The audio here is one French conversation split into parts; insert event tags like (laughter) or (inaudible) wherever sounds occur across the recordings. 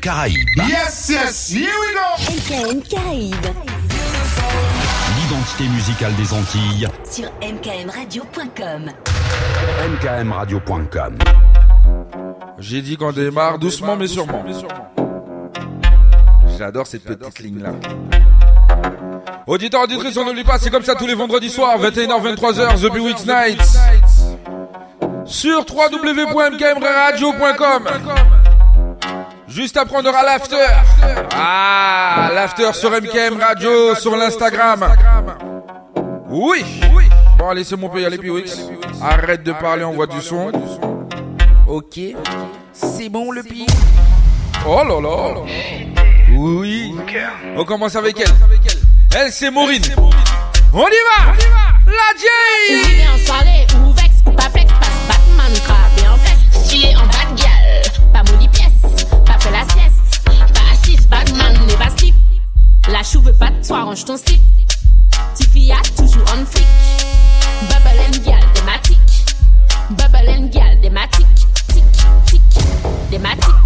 Caraïbes. Yes, yes, here we go. MKM Caraïbes L'identité musicale des Antilles. sur mkmradio.com. mkmradio.com. J'ai dit qu'on démarre doucement mais sûrement. J'adore cette petite ligne là. Auditeurs, auditrices, on n'oublie pas, c'est comme ça tous les vendredis soirs, 21h, 23h, The Bewix Nights. Sur www.mkmradio.com. Juste après, on aura l'after. Ah, l'after sur MKM Radio, sur l'Instagram. Oui. Bon, allez, c'est mon pays, allez, Bewix. Arrête de parler, on voit du son. Ok. C'est bon le pi. Oh là là. Oui. On commence avec elle. Elle, c'est Maureen. On y va. La J. La chou veut pas de toi, range ton slip. Tiffy a toujours on flick. Bubble and gal, thématique. Bubble and gal, thématique. Tic, tic, thématique.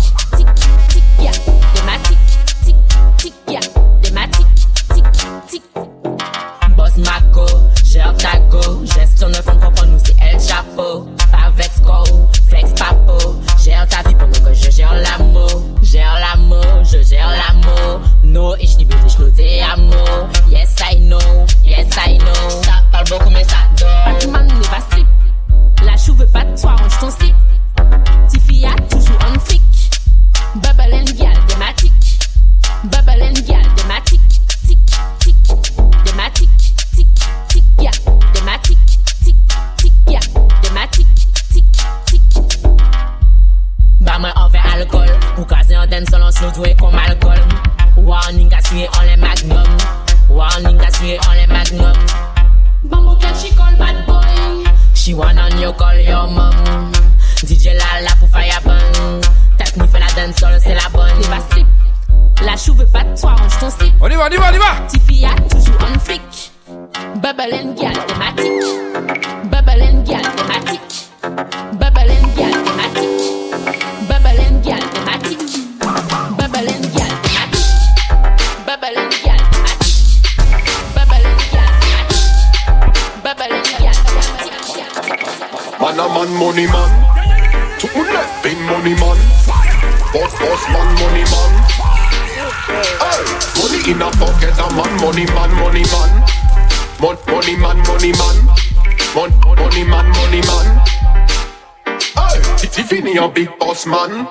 Boss man.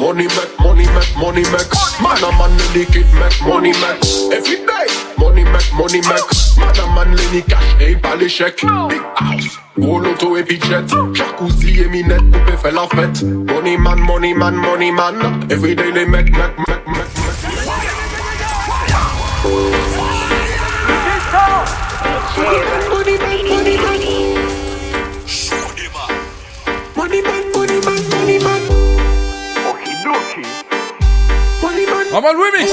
Money make, money make, money make. Man a man the kid make money make. Every day, money make, money make. Man a man Lenny cash, hey pas l'échec. Big house, gros loto et budget. Jacuzzi et minette, poupée fait la fête. Money man, money man, money man. Every day they make, make, make, make, Come on, remix.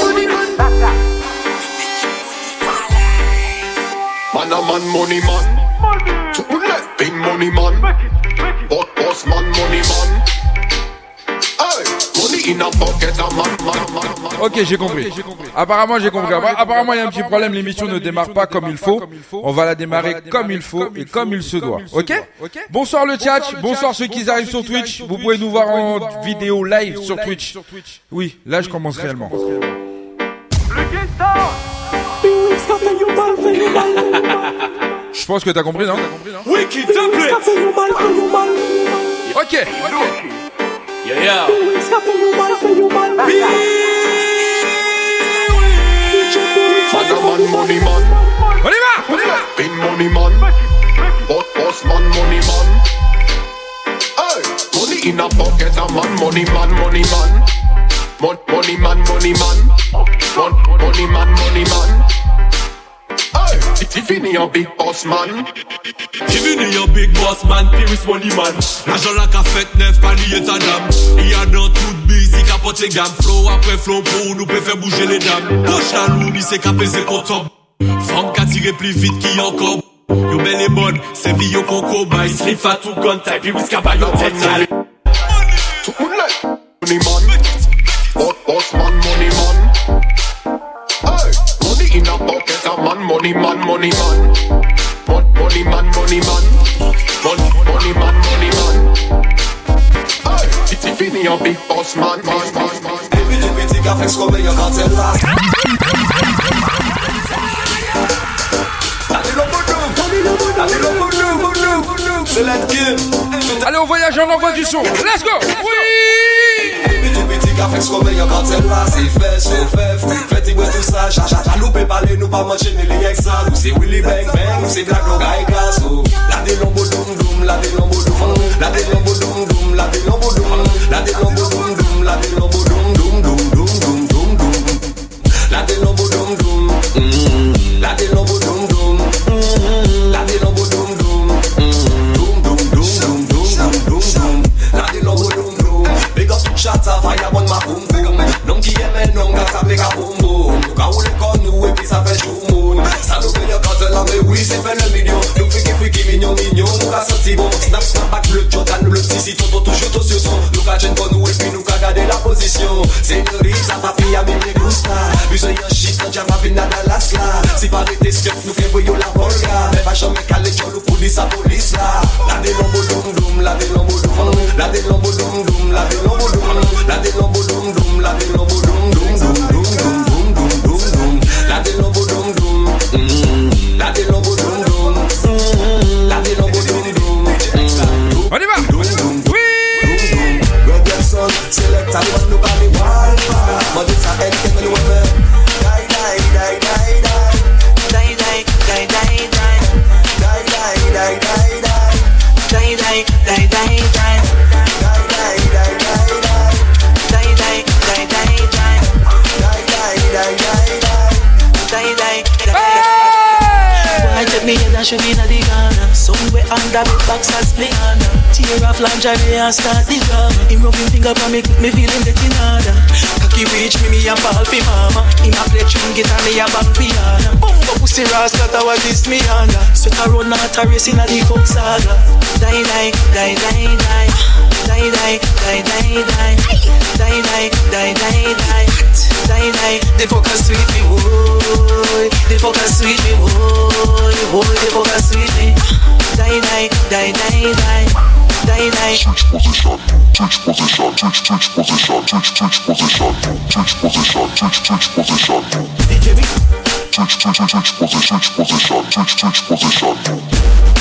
Man, a man, money man. Money. So, money man. Ok, j'ai compris. Apparemment, j'ai compris. Appa- Apparemment, il y a un petit problème. L'émission ne démarre pas comme il faut. On va la démarrer comme il faut et comme il se doit. Ok Bonsoir le chat. Bonsoir ceux qui arrivent sur Twitch. Vous pouvez nous voir en vidéo live sur Twitch. Oui, là, je commence réellement. Je pense que t'as compris, non? Wiki template. Ok. Yeah, yeah. Man a man, money man. On y va To my left, big money man. Boss, boss man, money man. Hey, money in a pocket, a man, money man, money man. Mon, money man, money man. Mon, money man, money man. Hey, Tiffany un big boss man Tiffany un big boss man Paris money man L'ajan like a fet nef Pani et adam Yadan tout bizi kapote gam Flow apre flow pou nou pe fe bouje le dam Poch la louni c'est ka peze kontob Fom ka tire plus vite qui encore. Yo bel e bon, se vi yo koko bay Slip fatou kontay, pi wis ka bay yo tetay Tout money, money, money man Boss man, money man Hey, money in a box get a man, money man, money man. Mon, money man, money man. Mon, money man, money man. Hey, Titi Fini, a big boss man, man, boss, boss. Baby, du petit café, ce qu'on meilleur quand elle l'a. Allez, l'homme, allez, l'homme, allez, l'homme, c'est la Allez, on voyage, on envoie du son. Let's go! Oui! Di ka feks kome yon kanten la Se fes, se fef, feti wè tout sa Jalou pe pale nou pa manche ne li ek sa Nou se willy bang bang, nou se blak nou gaye kaso La de lombo dum dum, la de lombo dum La de lombo dum dum, la de lombo dum La de lombo dum dum, la de lombo dum dum dum dum dum dum dum La de lombo dum dum, mm-hmm. la de lombo dum dum mm-hmm. La de lombo dum Tout chata, fire on ma boom boom Non ki eme non, ga sa plek a boom boom. Nou ka ou le kon nou e pi sa fe chou moun Sa nou pe yo kante la me oui se fe le milyon Nou fiki fiki mignon mignon nou ka senti bon Snap snap back bleu Jordan bleu si toto toujours to sur son Nou ka chen kon nou e pi nou ka gade la posisyon Senyori sa papi a mi me gusta Bise yon shit nan jam avin na Dallas la Si pa rete skep nou fe voyo la volga. Me pa jome kale chol ou polis a polis la La de lombo dum la de lombo La de lombo dum la de lombo La de lombo dum dum, la de lombo dum dum dum dum dum dum dum dum dum La de lombo dum dum mm, La de lombo dum dum mm, La de lombo dum dum mm, On y va. Oui. Reggae son, select and one look at the wall But it's a me head and show me na the Ghana. Somewhere under me box as split. Tear off lingerie and start the drama. Him rubbing finger on me, me feeling getting harder Cocky reach me, me a fall fi mama. Him a play string guitar, me a bang piano Bumbo pussy rascal, that was this me under Sweat a run out a race in a the folk saga. Die, die, die, die, die Die, die, die, die, die Die, die, die, die, die Die, die, the focus sweet me, boy The focus sweet me, boy Boy, the focus sweet me. Die, die, die, die, die Die, die Switch position, switch position, switch, switch position, switch, switch position, switch position, switch, switch position. DJ Big Switch, switch, switch, switch position, switch position, switch, switch position.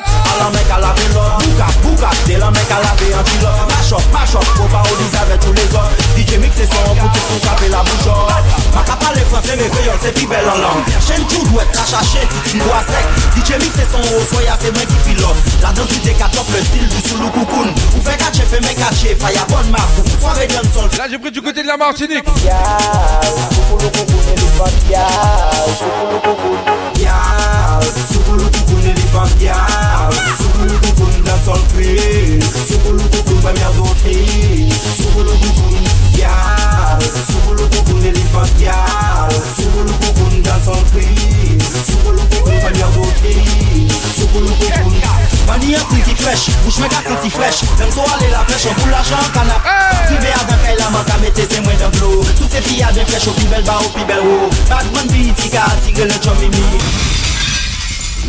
Ala mek a lave lot Bouka bouka De la mek a lave yon pilot Mash up mash up oldies avec tous les autres. DJ mix c'est un pour tout taper la bouchon Ma pale français mais créole c'est plus belle en langue. Chaîne tout doit bois sec. DJ mix c'est son haut soya c'est moi qui pilote. La danse du décatop le style du soulou coucoune Ou fait catcher fait mes catcher Faya bonne marque. D'un sol. Là, j'ai pris du côté de la Martinique. Soukouloukou koun li fam diaw Soukouloukou koun dan sol kri. Soukouloukou koun ba myan don tri Soukouloukou koun diaw Soukouloukou koun li fam diaw Soukouloukou koun dan sol kri. Soukouloukou koun ba myan don tri Soukouloukou koun Mani yon sinti fresh, bouch mega sinti fresh. Dem so ale la flèche, an pou l'ajan an kanap. Prive a dan kay la man ka mette se mwen dan blou Tout se fi a den flèche, ou pi bel ba ou pi bel ou Badman bi itika, atige le chomimi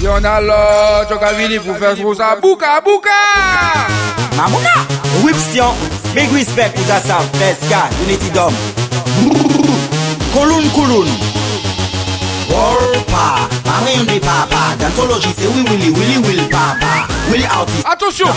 Yon alò, choka vini pou fè sou sa bouka bouka! Mamouna! Wipsyon, big respect pou sa sav, peska, uniti dom. Koloun koloun. Wolpa, mame yon de papa. Dantoloji se wiwili, wili wil papa. Wili outi,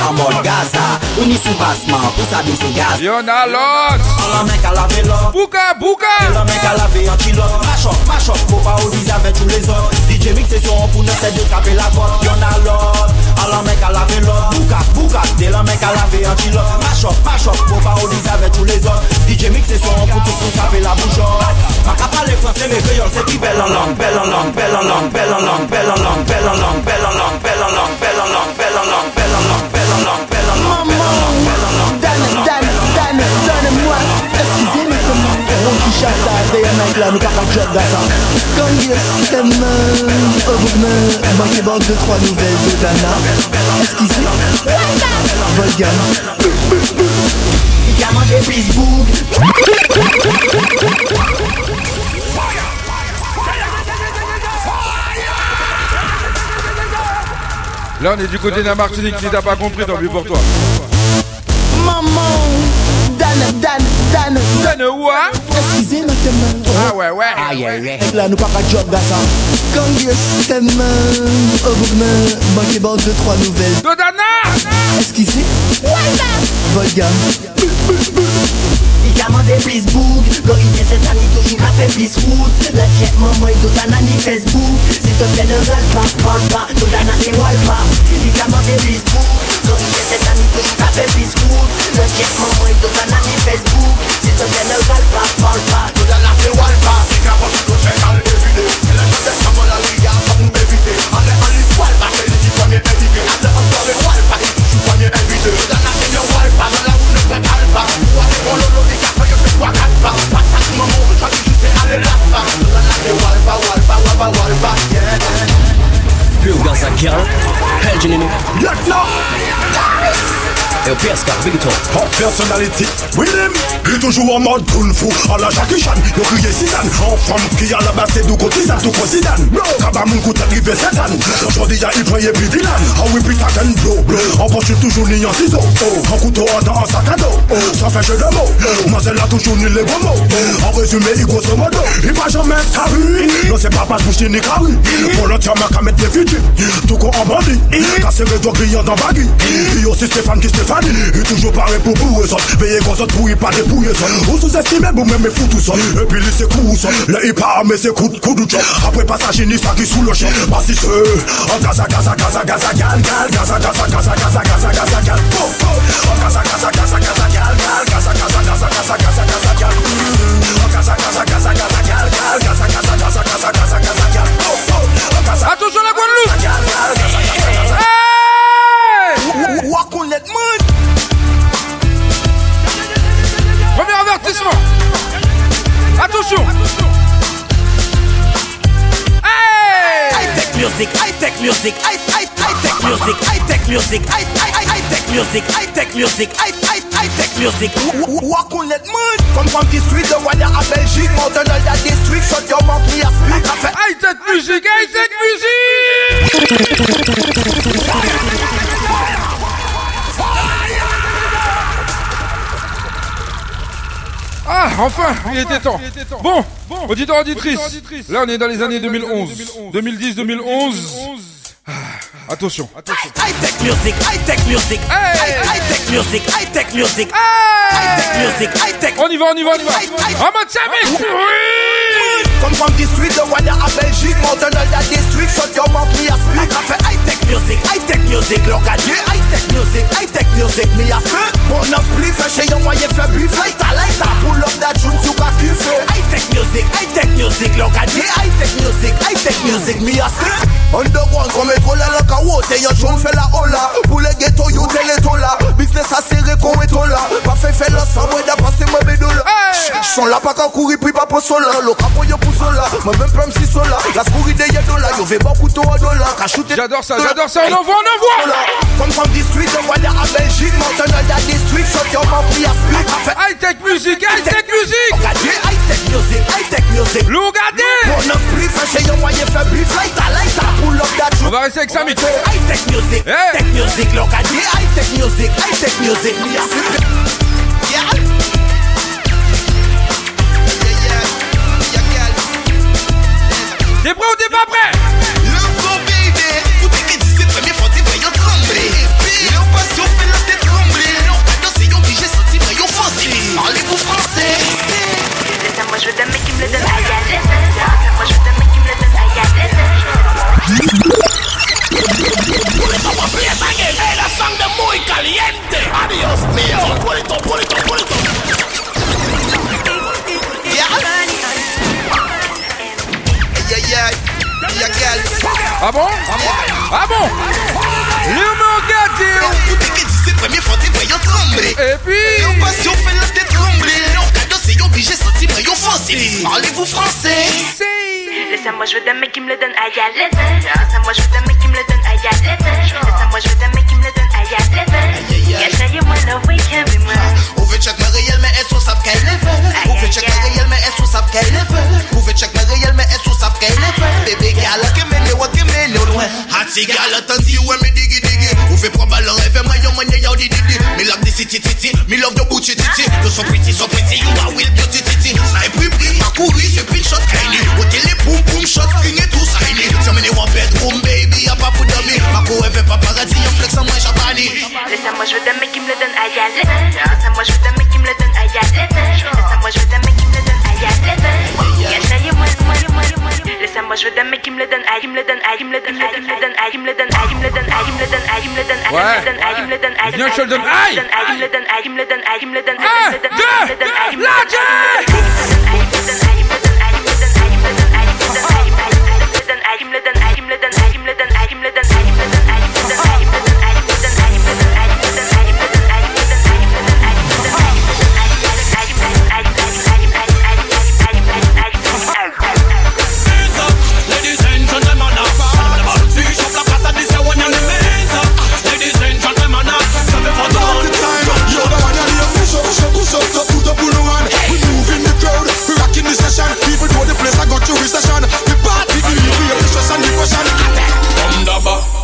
amon gaza. Uni sou basman, pou sa bin sou gaza Yon alot! Ala mek ala ve lò Bouka bouka! Ala mek ala ve yon chilo Machok, machok, pou pa ou dizave chou le zon Jè mikse syon pou nou se de kape la kot Yon a lot, a la mek a lave lot Boukak, boukak, de la mek a lave yon chilot Machop, machop, pou pa ou diz ave chou le zot Dj mikse syon pou tout pou kape la bouchot Maka pale franse me kreyon se pi bel an lang Bel an lang, bel an lang, bel an lang, bel an lang Bel an lang, bel an lang, bel an lang, bel an lang Bel an lang, bel an lang, bel an lang Bel an lang, bel an lang, bel an lang Just as day and night, là, nous partons club dansant Dans le système, au bout de me Manquez bon deux, trois nouvelles de Dana Esquissé, Volgan Gamin des Facebook Là, on est du côté de la Martinique, si t'as pas compris, tant pis pour toi. Maman, Dana, Dana. Dan Dan wa ah? Eskize nan teman Ah ouais ouais. Ah Ek la nou pa pa job gasa Kangye teman Obogman Banke ban 2-3 nouvel Dodana! Eskize Walda Volga. Kamande Facebook. Gori de set ani toujou ka fe plis route La jet maman Dodana ni Facebook. Se te ple de ral pa Pan pa Dodana se wal pa Kamande Sou mwen se tan kou ka fe biskout Nan kek mwen mwen do tan ane Facebook. Si ton den el valpa, valpa Do dan la fe walpa Si ka pa kou che kal evide Se le chante sa mwen la liga sa mwen evite Ale alis walpa, se li di pwanye evite Ale anpare walpa, i touchou pwanye evite Do dan la se yo walpa, nan la ou ne pe kalpa Ou ane kon lolo di ka fe yo pe kwa kalpa Pata kou mwen mwen, chante jise ale raspa Do dan la se walpa, walpa, walpa, walpa Yeah. Rugas a girl, held me. it. Yet! PSK, Big Top Hot personality, Willem Il est toujours en mode kung fu À la Jackie Chan, yo crié Zidane. En femme qui a la base c'est du côté Zidane. Zidane Kabamoun arrivé cette année Aujourd'hui y'a il croyait puis Dylan. Ah oui puis t'as qu'un blow En poche toujours ni en ciseau. En couteau dans un sac à dos. Sans faire jeu de mots. Moi elle a toujours ni les gros mots. En résumé il grosso modo Il va jamais carré Non c'est pas pas bouche ni carré Pour l'autre y'a ma des fidji Tout quoi en bandit. Les doigts brillants dans baggy. Et aussi Stéphane qui Stéphane il toujours pareil pour bouer ça Veillez qu'on s'en pourrit pas dépouiller ça Ou sous-estimez vous même fou tout Et puis lui c'est Le hip hop mais c'est coup de coup de Après passage ni ça qui sous le champ Bah si En Gaza Gaza Gaza Gaza gal gal Gaza Gaza Gaza Gaza Gaza Gaza gal En Gaza Gaza Gaza Gaza gal gal Gaza Gaza Gaza Gaza Gaza Gaza gal En Gaza Gaza Gaza Gaza gal gal Gaza Gaza Gaza Gaza Gaza Gaza gal Attention la Guadeloupe Attention Hey High-tech music, high-tech music, high high high-tech music, high-tech music, high high high-tech music, high-tech music, high high high-tech music. Walk on that mud. Come from the street, the one à Belgique, mountain dans la district, shut your mouth, me a speak. I fait High-tech musique, high-tech musique Ah, enfin, il était temps. Bon, auditeur auditrice. Là, on est dans les années 2011. 2010, 2011. Ah, Attention, attention. high-tech music, high-tech music, Hey. high-tech music, high-tech music, Hey high-tech music, high-tech. On y va, on y va, on y va. En mode Samy Oui Come from the street, the one à Belgique, mountain district, shut your mouth, me a speak. I fait high-tech music, high-tech music Loka high-tech music, high-tech music Mi a fe, bon Yon High-tech music, high-tech music Loka dje, high-tech music, high-tech music Mi a fe, underground Kome trole loka wote, yon joun fe la ola Pou le ghetto yon tele tola Business a sere kon etola. Pa fe fe la san, mwen da pase mwen la si sola. La de yo J'adore ça, J'adore ça, on envoie, on envoie From from the street, on voit en Belgique Maintenant y'a des streets, shot your mouth, we are High tech music, high tech music. High tech music, high tech music Lou, regardez. Mon off brief, moyen that On va rester avec ça, Mick High tech music, high tech music. Regardez, high tech music, high tech music. Yeah. T'es prêt ou t'es pas prêt? ou français. Laissez-moi, je veux d'un mec qui me le donne à Yalet. Laissez-moi, je veux d'un mec qui me le donne à Yalet. Laissez-moi, je veux d'un mec qui me le donne à Yalet. Yachaye, moi, la way, moi. Au fait, chaque réel, mais elles sont savent qu'elle est faite. Au fait, chaque mais elles sont savent qu'elle est faite. Au fait, chaque mais elles sont savent qu'elle. Bébé, y'a la que Mwen lè ou lwen Ati gal atansi wè mi digi digi Ou fe proba lor evè mwen yo mwenye yaw di. Didi Me love di siti titi Me love yo bouchi titi Yo so pretty so pretty You a will beauty titi Sa e pri pri Makouri se pin shot kaini Wote le poum poum shot King e tou saini Se mene one bedroom baby A pa pou dami Mako evè paparazzi Yo flex a mwen chatani Laisse-moi je veux d'un mec qui me le donne à y aller Laisse-moi je veux d'un mec qui me le donne à y aller Laisse-moi je veux d'un mec qui me le donne à y aller Yeah, yeah, yeah, yeah, desem moi je veux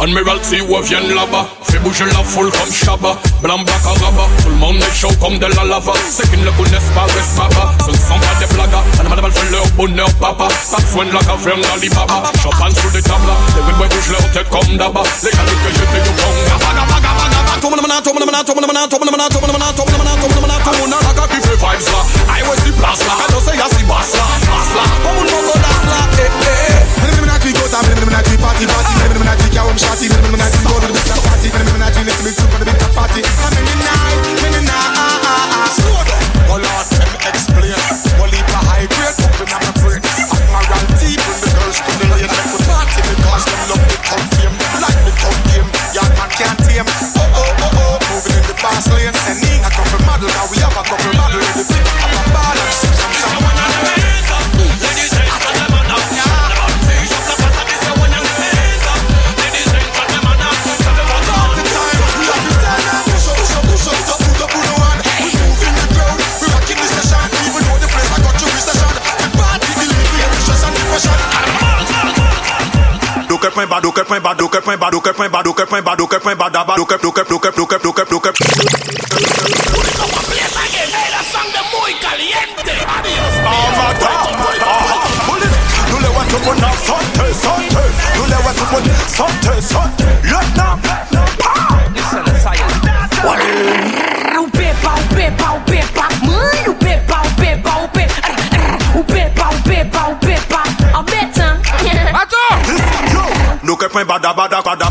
Admiralty où viennent là-bas Fais bouger la foule comme Shabba Blanc, black, arabe Tout le monde est chaud comme de la lava Ceux qui ne le connaissent pas restent baba Ce ne sont pas des blagas Animal fait leur bonheur papa Ça soigne la caverne d'Alibaba Champagne sur des tables Les wimboys bougent leur tête comme d'abord Les gars que j'étais au Congo Baga baga baga I was the blast I don't say I see bass Shotty, doke point bas doke point bas doke point bas doke point bas doke point bas daba doke doke doke doke doke doke Santé, santé, lieutenant bada bada bada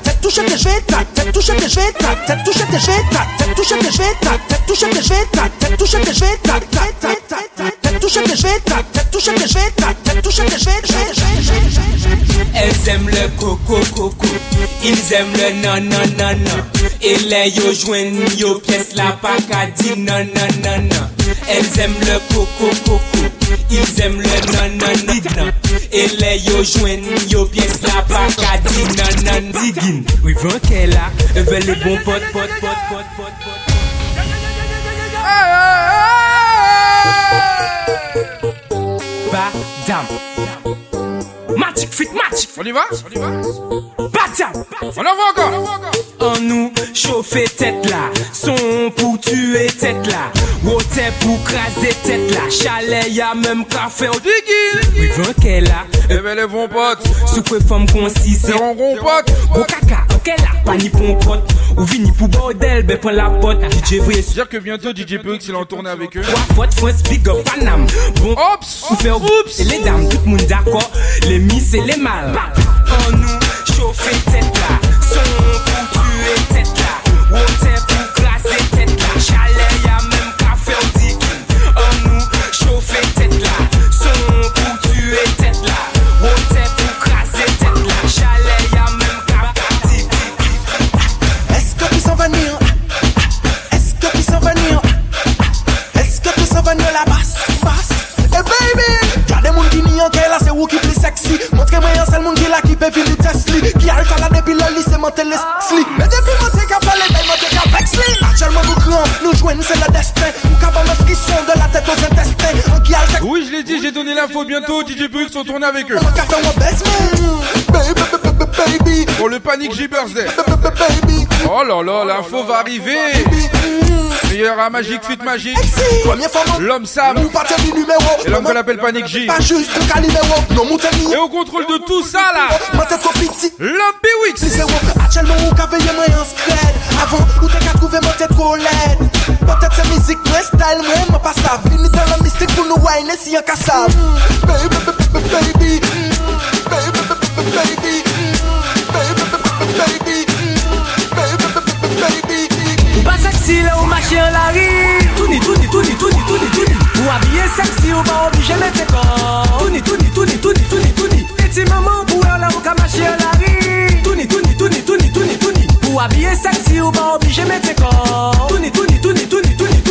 touché tes genoux, tac, tes tes tes genoux, tac, tac, touché tes tes tes tes Elles aiment le coco coco, ils aiment le non. Et les yo joignent yo la dire non non. Elles aiment le coco coco, ils aiment le non. E le yo jwen yo piyes la pakadi Nan nan digin, wivan ke la E ve le bon pot pot pot pot pot pot. Badam Matik fit matik On y va? Badam On en va encore. On nou chauffe tête là Son pou tue tête là se pou kraze tet la Chale ya menm kafe ou digil Rivan ke la Eme le von pot Soupe fom konsise Seron kon pot Go kaka anke la Pani pon pot Ou vini pou bordel Be pon la pot ah, DJ Vries Dire que bientôt DJ Pux il en tourne avec eux. Trois potes France big up Panam Bon Ops Ou fe oups Et les dames tout moun d'accord. Les miss et les mâles. Bah. En nous chauffer tête la Son pou tue tête la Wote Oui je l'ai dit, j'ai donné l'info bientôt. DJ Brux sont tournés avec eux baby. Oh le panique j birthday. Oh là là, l'info va arriver. Il y aura Magic Fit Magic. L'homme Sam. Et l'homme qu'on appelle Panic J. Et au contrôle de tout ça là. L'homme Bewix. Actuellement, on a veillé moi. Avant, où t'as qu'à trouver ma tête collègue. Peut-être c'est musique, mais style, moi, ma passe à vie. dans la mystique pour nous wine si y'a qu'à ça. Baby, baby, baby, baby, baby pas sexy là ou marcher en la rue Touni, touni, touni, touni, touni, touni Ou habillé sexy ou pas obligé mettre corps Touni, touni, touni, touni, touni, touni Petit maman pour là ou qu'à marcher en la rue Touni, touni, touni, touni, touni, touni Ou habillé sexy ou pas obligé mettre corps Touni, touni, touni, touni, touni, touni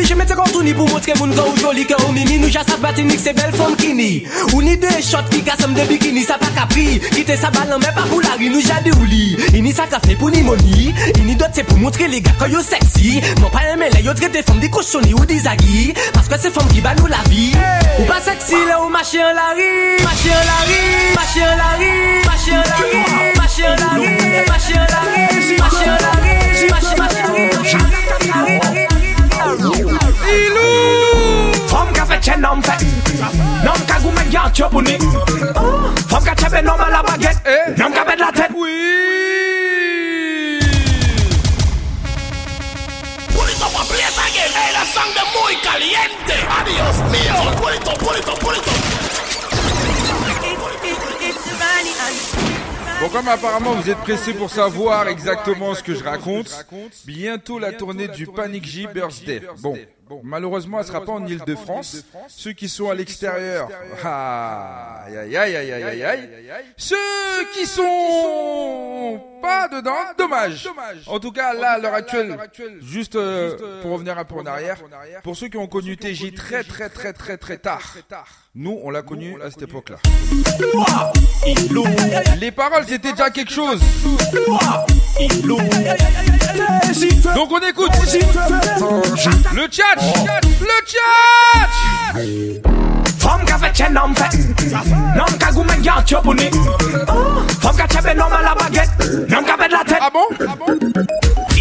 oblige mette kontouni pou montre moun ka ou joli ke ou mimi Nou jasaf batinik se bel fom kini Ou ni de shot ki kasem de bikini Sa pa kapri, kite sa balan men pa pou la ri Nou jade ou li, ini sa kafe pou ni moni Ini dot se pou montre le gaka yo seksi Mon pa eme le yo trete fom di koshoni ou di zagi Paske se fom ki ba nou la vi Ou pa seksi le ou mache an la ri Mache an la ri, mache an la ri Mache an la ri, mache an la ri Mache an la ri, mache an la ri Mache an la ri, mache an la ri Bon, comme apparemment vous êtes pressé pour savoir exactement ce que je raconte, bientôt la tournée du Panic J Birthday. Bon, malheureusement, elle sera pas en Ile-de-France. Ceux qui sont à l'extérieur, ah, aïe, aïe, aïe, aïe, aïe, aïe. Ceux qui sont pas dedans, dommage. En tout cas, là, à l'heure actuelle, juste euh, pour revenir un peu en arrière, pour ceux qui ont connu TJ très, très, très, très, très tard, nous, on l'a connu à cette époque-là. Les paroles, c'était déjà quelque chose. Donc on écoute. Le chat, Blue Charge! Femme qui a fait chaîne en fait Non, qui a la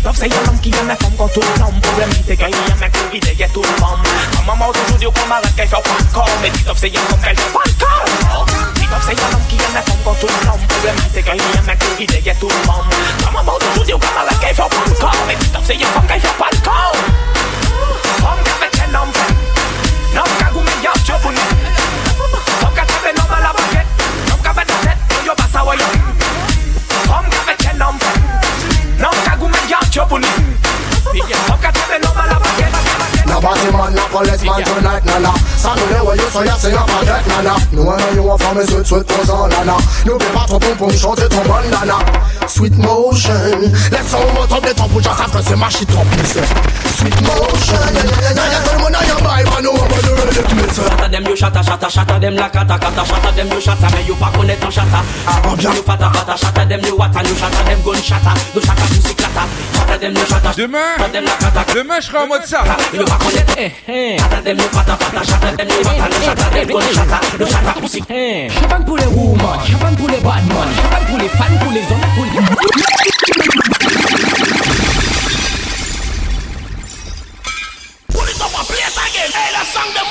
la say ki yon me fom kon nom Problem ki gen yon me kou ide ye tou fom Mama mou tou joudio kon marat kay fèw pan Me di say yon kon kay fèw pan kor say yon ki yon me fom kon nom Problem ki gen yon me kou ide ye tou fom Mama mou tou joudio kon marat kay fèw pan Me di say yon kon kay fèw pan Trouble. Fuck, I tell me no, my love, I get, I get, I get. Now body man, now collect man tonight, nana Saturday when you so you sing up a deck, nana No one know you want from me, sweet, sweet, cause all, nana No be part of boom, boom, short it up, nana Sweet motion. Let's all mount up the top, we just have to say mash it up, listen. Sweet motion. Now you tell me now you buy, but no one will do it, me say Shatter them, you shatter, shatter, shatter them like a, kata, kata Shatter them, you shatter, me you pack on it, no shatter. Ah, bien You fata, fata, shatter them, you water, you shatter them, gun shatter. You shatter, you sick, shatter Shatter them, you shatter. Demain, demain je serai en mode ça. Shatter them, you fatter, shatter them, you fatter, shatter them, shatter, no shatter pussy. Shaban pull a woman, shaban pull a bad man, shaban pull a fan, pull a zonda, pull Pull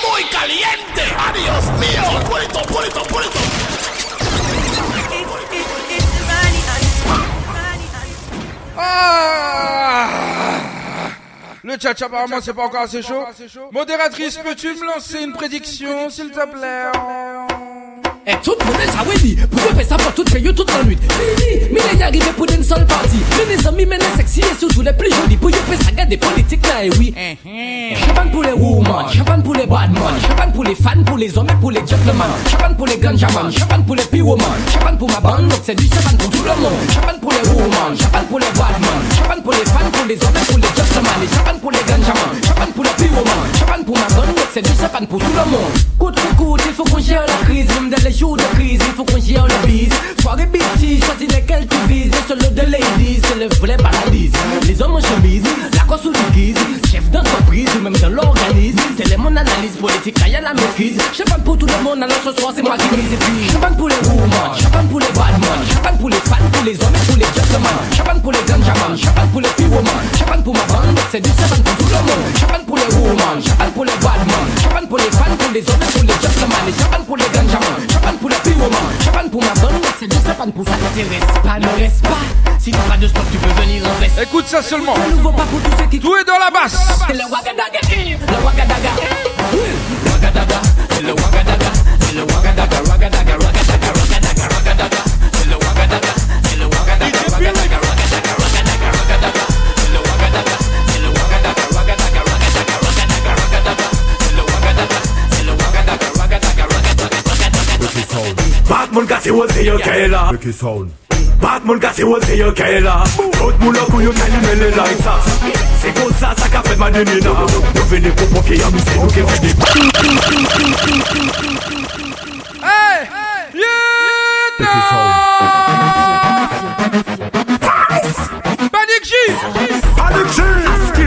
muy caliente. Adios mío. Ah! Le tchatch apparemment c'est pas encore assez chaud. Modératrice, peux-tu me lancer une prédiction s'il te plaît? Eh, tout le monde ça oui dit Pour que ça pour tout payer toute la nuit Fini, mais il est arrivé pour une seule partie Mais les amis, mais les sexy et surtout les plus jolis Pour y faire ça garde des politiques là, et oui Champagne pour les women, champagne pour les bad men Champagne pour les fans, pour les hommes et pour les gentlemen Champagne pour les ganjaman, champagne pour les p-women Champagne pour ma bande, donc c'est du champagne pour tout le monde Champagne pour les women, champagne pour les bad men Champagne pour les fans, pour les hommes et pour les gentlemen Et pour les ganjaman, champagne pour les p-women Champagne pour ma bande, donc c'est du champagne pour tout le monde Coûte que coûte, il faut qu'on gère la crise Même dans les jours de crise, il faut qu'on gère le bise Soirée bitchy, choisis lesquels tu vises Et solo de ladies, c'est le vrai paradis Les hommes en chemise, la course ou l'église Chef d'entreprise ou même dans l'organisme C'est les mon analyse politique, là y'a la maîtrise Champagne pour tout le monde, alors ce soir c'est moi qui mise Et puis champagne pour les women, champagne pour les bad men Champagne pour les fans, pour les hommes et pour les gentlemen Champagne pour les ganjaman, champagne pour les p-women Champagne pour ma bande, c'est du champagne pour tout le monde Champagne pour les women, champagne pour les bad men Champagne pour les fans, pour les hommes et pour les gentlemen Et champagne pour les ganjaman, pour les p-women Champagne pour ma bande, c'est du champagne pour ça t'intéresse pas, ne reste pas. Si t'as pas de stock, tu peux venir en veste Écoute ça seulement. Nouveau pas pour tous ceux qui Tout est dans la basse. C'est le wagadaga, le wagadaga Wagadaga, c'est le wagadaga C'est le wagadaga, wagadaga, wagadaga, wagadaga, wagadaga, Batman kasi wol se yo kela Make it sound Batman kasi wol se yo kela Tout moun lakou yo meni meni la itsa Se kon sa sa ka fèd madini na Nou vini pou pou ki yami se nou ki vini Hey! You know! Panic G! Panic G!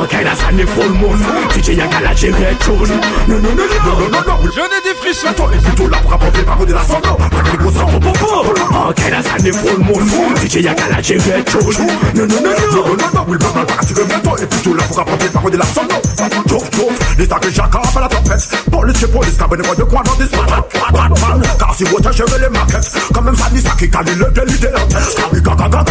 Ok, la sa ne DJ Non, non, non, non, non, non, non des frissons. Toi, est plutôt par de la solo Pas que les gros sang popo Ok, la sa ne full moon DJ ya gala jere tune Non, non, non, non, non, non, non Will Batman, par tu reviens Toi, plutôt par de la Les sacs j'accorde à la tempête. Police, police, cabine, moi de quoi dans this Batman, car si vous cherchez les maquettes. Quand même ça dit ça qui calme le délit de la tête Kabi gaga gaga,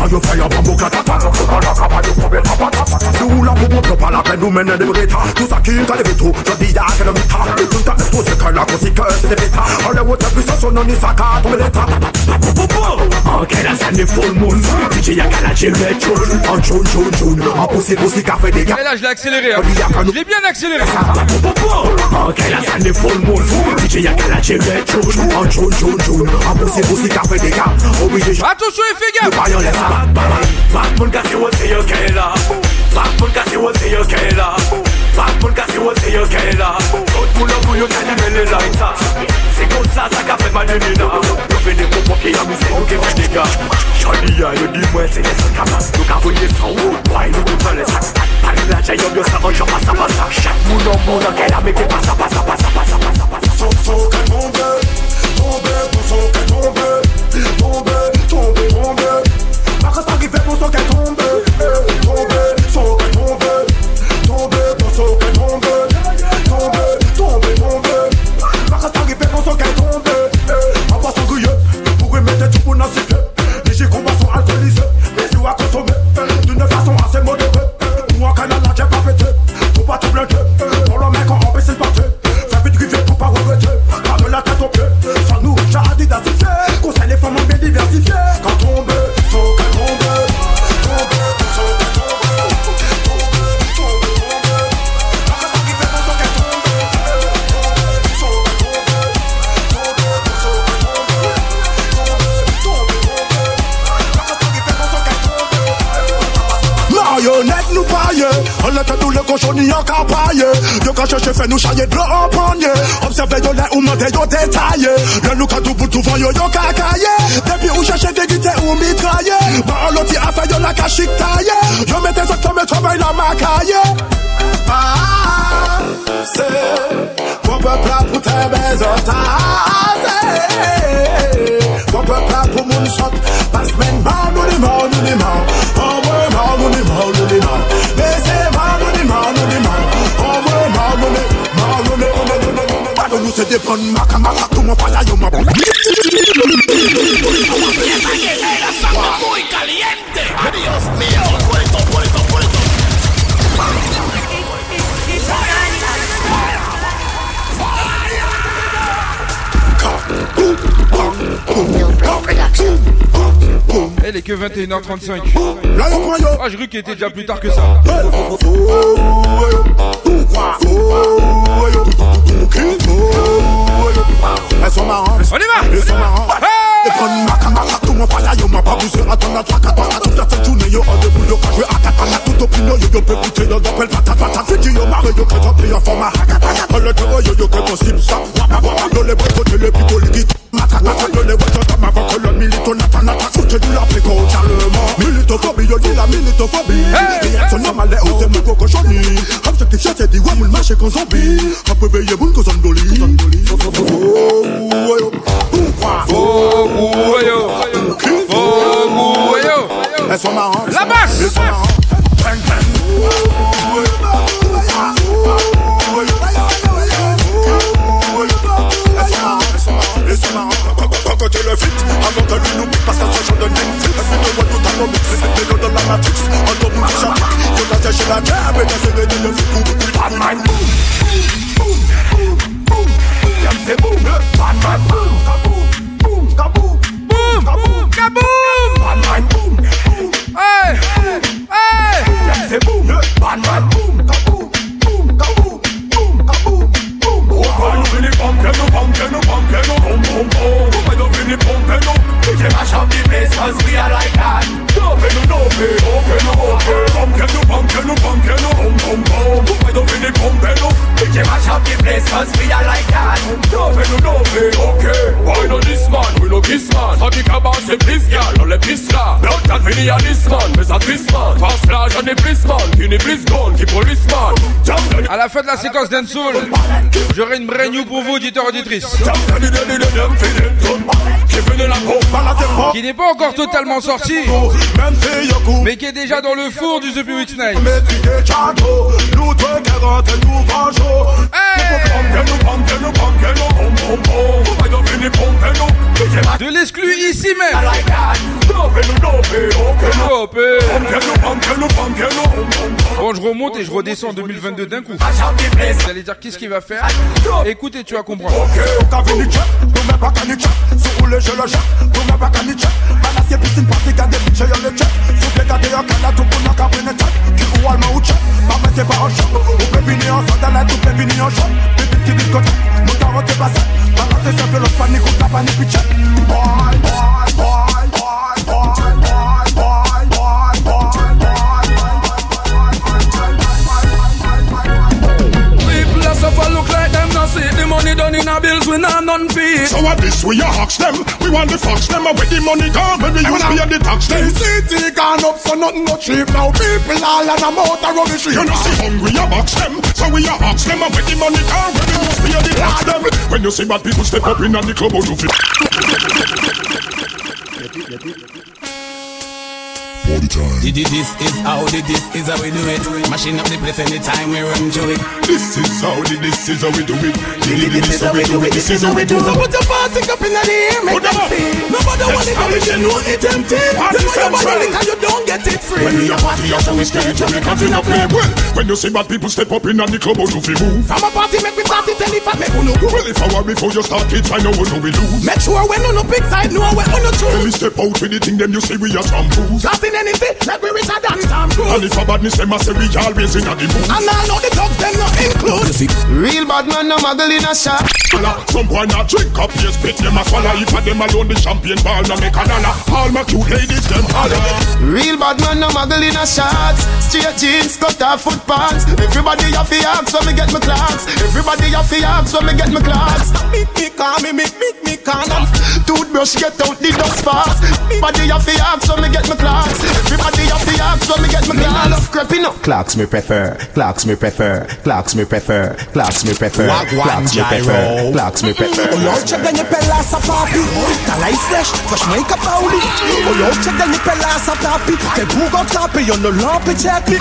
Kata kata, yo bambo yo kobe Si ou la la Tout y'a mita la la full moon DJ y'a Et là je l'ai accéléré hein. Je l'ai bien accéléré. Ok, la scène est full moon DJ y'a qu'à la En jaune, jaune, jaune En poussé, poussé, café des gars. Obligé, je... Attention, les figures Le bail en laisse Back, moun kasi wot se yo kè la Back, moun kasi wot se yo kè la Back, moun kasi wot se yo kè la Sot moun an pou yo kè di mele la Se kon sa, sa ka fèt ma de mina Yo fè de popo ki yami se yo kè fè de Chani ya, yo di mwen se lè sa kama Nou ka voye sa ou, why nou tou sa lè Pari la jè yo, yo sa anjou pasa pasa Chak moun an moun an kè la mè pasa pasa pasa pasa pasa pasa Sot, sot, kè moun gè que tumba. Yo quand cherche fait nous chailler de l'eau en panier Observez yo les ou mentez yo détaillé Le nous quand tout pour tout vent yo yo cacaillé Depuis où cherche des guitares ou mitraillé? Bah l'autre a fait yo la ça comme travail la Ah c'est Mon peuple pour tes baisers Mon peuple là pour mon sot Pas semaine mal nous les mal muy caliente. Dios mío. Puerto, puerto, puerto. Elle est que 21h35. Ah, j'ai cru qu'il était déjà plus tard que ça. Elles sont marrantes. On y va Elles sont marrantes. Les bonnes maca maca Tout mon falla yo m'a pas bougé Attends la traque à Toute la tête journée yo en debout yo Quand je vais à katana Tout opinion yo yo goûter Yo d'appel patate patate Fiti yo marre yo Quand j'en prie en format hakatana On le terreau yo yo Que possible ça waka Yo les bras côté les picots Les guides Matraque matraque Yo les ouais J'entends avant que l'on milito Nata nata Foutez du la préco Calmement Militophobie Yo la militophobie Réaction normale Ou c'est mon cocochoni Objectif chef c'est dit Ouais moule marché qu'on zombie. Après veiller boule qu'on zondoli Elles sont marrantes. La basse. Bang, bang. no mix They know the rama tricks On no match up You got your shit on jab And that's the deal of you Bad man boom Boom Boom Boom Boom Boom Boom Boom Boom Boom Boom Boom me up, up you don't up? Up the we are like that okay man, we no man So no le Don't this man Fast the man, the À la fin de la séquence d'Ensoul, j'aurai une brand new pour vous, auditeurs auditrices. Qui n'est pas encore totalement sorti, mais qui est déjà dans le four du The Week Night. De l'exclu ici même. Bon, je remonte et je redescends en 2022 d'un coup. Vous allez dire qu'est-ce qu'il va faire? Écoute et tu vas comprendre. te le check Pou mè pa mi Mè la se pisin pati ka de le check Sou pe gade yo kala tou pou nan ka wene check Ki ou al ou check Mè mè se pa an check Ou pe vini an san la tou pe vini an check Bibit ki dit kote Mou ta rote basè Mè la se sepe lo panik ou ta panik pi check Boy, boy, boy. Money done in a bills we not none fee. So what this we a hawks them We want the fox them And where the money gone When we use pay the tax them. The city gone up so nothing no cheap now. People all on a motor rubbish You know see hungry a box them. So we a hawks them And where the money gone When we use pay the tax them. When you see bad people step up in the club oh, How you feel This is how the this is how we do it. Mashing up the place anytime we run to it. This is how the this is how we do it. This is how we do it. This is how we do it. So put your party up in the air, make them feel. Nobody want it, but you know it empty. Party Them nobody central. lick and you don't get it free. When we a party, after we stay till we can't a play. Well, when you see bad people step up in the club, how do we move? From a party, make me start it, tell if I make uno go. Well, if I were before you start it, I know what we lose. Make sure when on the big side, know when on the When we truth. step out with the thing, them you say we are shampoos. Starting anything, like we richer than Tom Cruise. And if a badness, them a say we always in a the mood. And I know the dogs, them not include. Real bad man no muggle in a shop. Uh, some boy not drink up, yes, spit them a swallow. If a them alone, the champagne ball no make a dollar. All my cute ladies, them holler. Real bad man no muggle in a shots. Straight jeans, cut off foot pants. Everybody have to ask when me get my clocks. Everybody have to ask when me get my clocks. Make ah, me call me, make, make me call them. Toothbrush get out the dust fast. Everybody have to ask when me get my clocks. Everybody have to ask when me get my clocks. Creeping up. Clocks me prefer, clocks me prefer, clocks me prefer, clocks me prefer, Wagwan clocks me prefer, gyro. clocks me prefer. Olhou chega pela essa papi. Tá is fresh, fresh mãe que pauli Olhou chega pela essa papi. Fait Google clap yo no lampe check me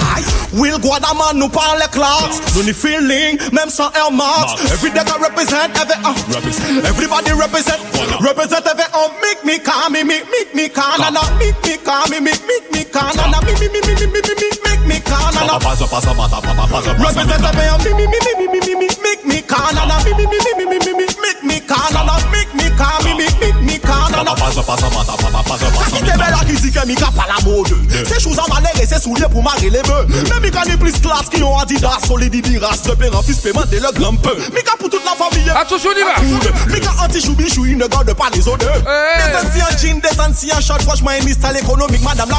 Will Guadaman nous parle class No ni feeling, même sans Air Max Every day I represent, every uh, Everybody represent. Represent every uh, Make me calm me, make, make me calm na, na, Make me calm me, make, make me call and a me me me me me me me me make me call and a pass pass pass pass represent a me me me me me me me me make me call and me me me me me me me make me call make me call me me make me call and a pass pass pass pass pass pass qui te met la critique mi cap la mode ces choses en malheur et ces souliers pour marrer les bœufs mais mi connais plus classe qui ont Adidas solide di race de père en fils paiement de le grand peu mi pour toute la famille attention y va mi anti choubi choubi ne garde pas les odeurs descend si en jean descend si franchement il m'installe économique madame la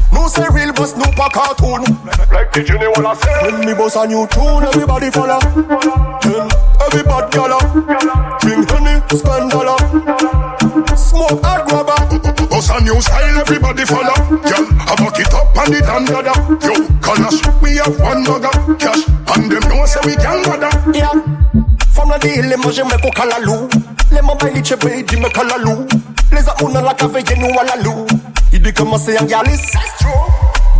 Nous c'est real boss, nous pas cartoon. Like the Junior wanna say. When me boss a new tune, everybody follow. Then everybody gala. Drink honey, spend dollar. Smoke hard grabber. Boss a new style, everybody follow. Girl, I back it up and on the dandada. Yo, Kalash, we have one bugger. Cash, and them know say we can gather. Yeah. From the deal, les manger me ko kalalou. Les mamans li chebe, di me kalalou. Les amours dans la cave, ye nous à la lou. Il dit comment c'est un galis.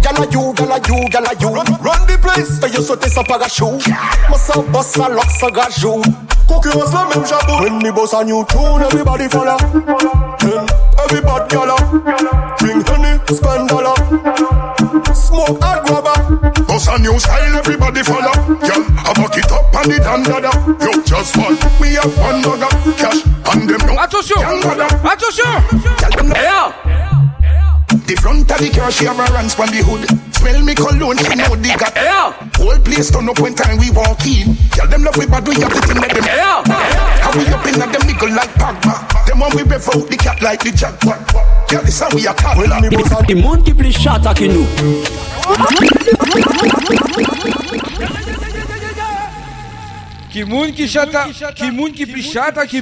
Gala you, gala you, gala you. Run, run the place. Fais yo sauter sans parachute. Moi sans boss, à lock, sans gajou. Concurrence la même jabou. When me boss a new tune, everybody follow. Then everybody gala. Drink honey, spend dollar. Smoke hard grabber. Boss a new style, everybody follow. Girl, I back it up on the dandada. Yo, just one, we have one bugger. Cash, and them know. Attention can gather. Attention Hey, The front of the car, she have a runs on the hood. Smell me cologne, she know the got. Whole place turn up when time we walk in. Tell them love we bad, we have the thing that them. How we up in at them nigga like Pagma. Them one we rev out the cat like the jackpot. Yeah, this how we are cat. Well, me boss Ki moun ki pli chata ki nou Ki moun ki chata Ki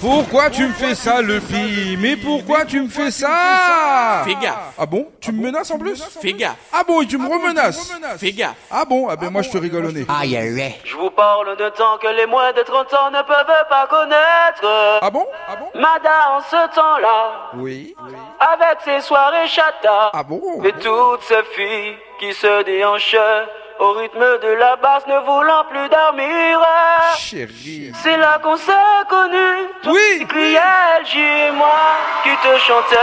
Pourquoi tu me fais ça, le pi Mais pourquoi tu me fais ça Fais gaffe. Ah bon Tu me menaces en plus Fais gaffe. Ah bon, et tu me remenaces Fais gaffe. Ah bon Ah ben moi je te rigole au nez. Je vous parle de temps que les moins de 30 ans ne peuvent pas connaître. Ah bon Ah bon Mada en ce temps-là, Oui. avec ses soirées chata. Ah bon Et toutes ces filles qui se déhanchent au rythme de la basse, ne voulant plus dormir. C'est là qu'on s'est connus. Oui. Criel, j'ai moi qui te chantais.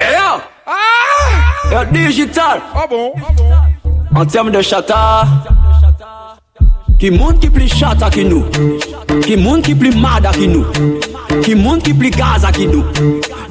Eh hey, ah, ah! Yo, digital. Ah bon. Ah bon. En termes de chata. Qui monte qui plus chata qui nous. Qui monte qui plus mada qui nous. Qui monte qui plus gaza qui nous.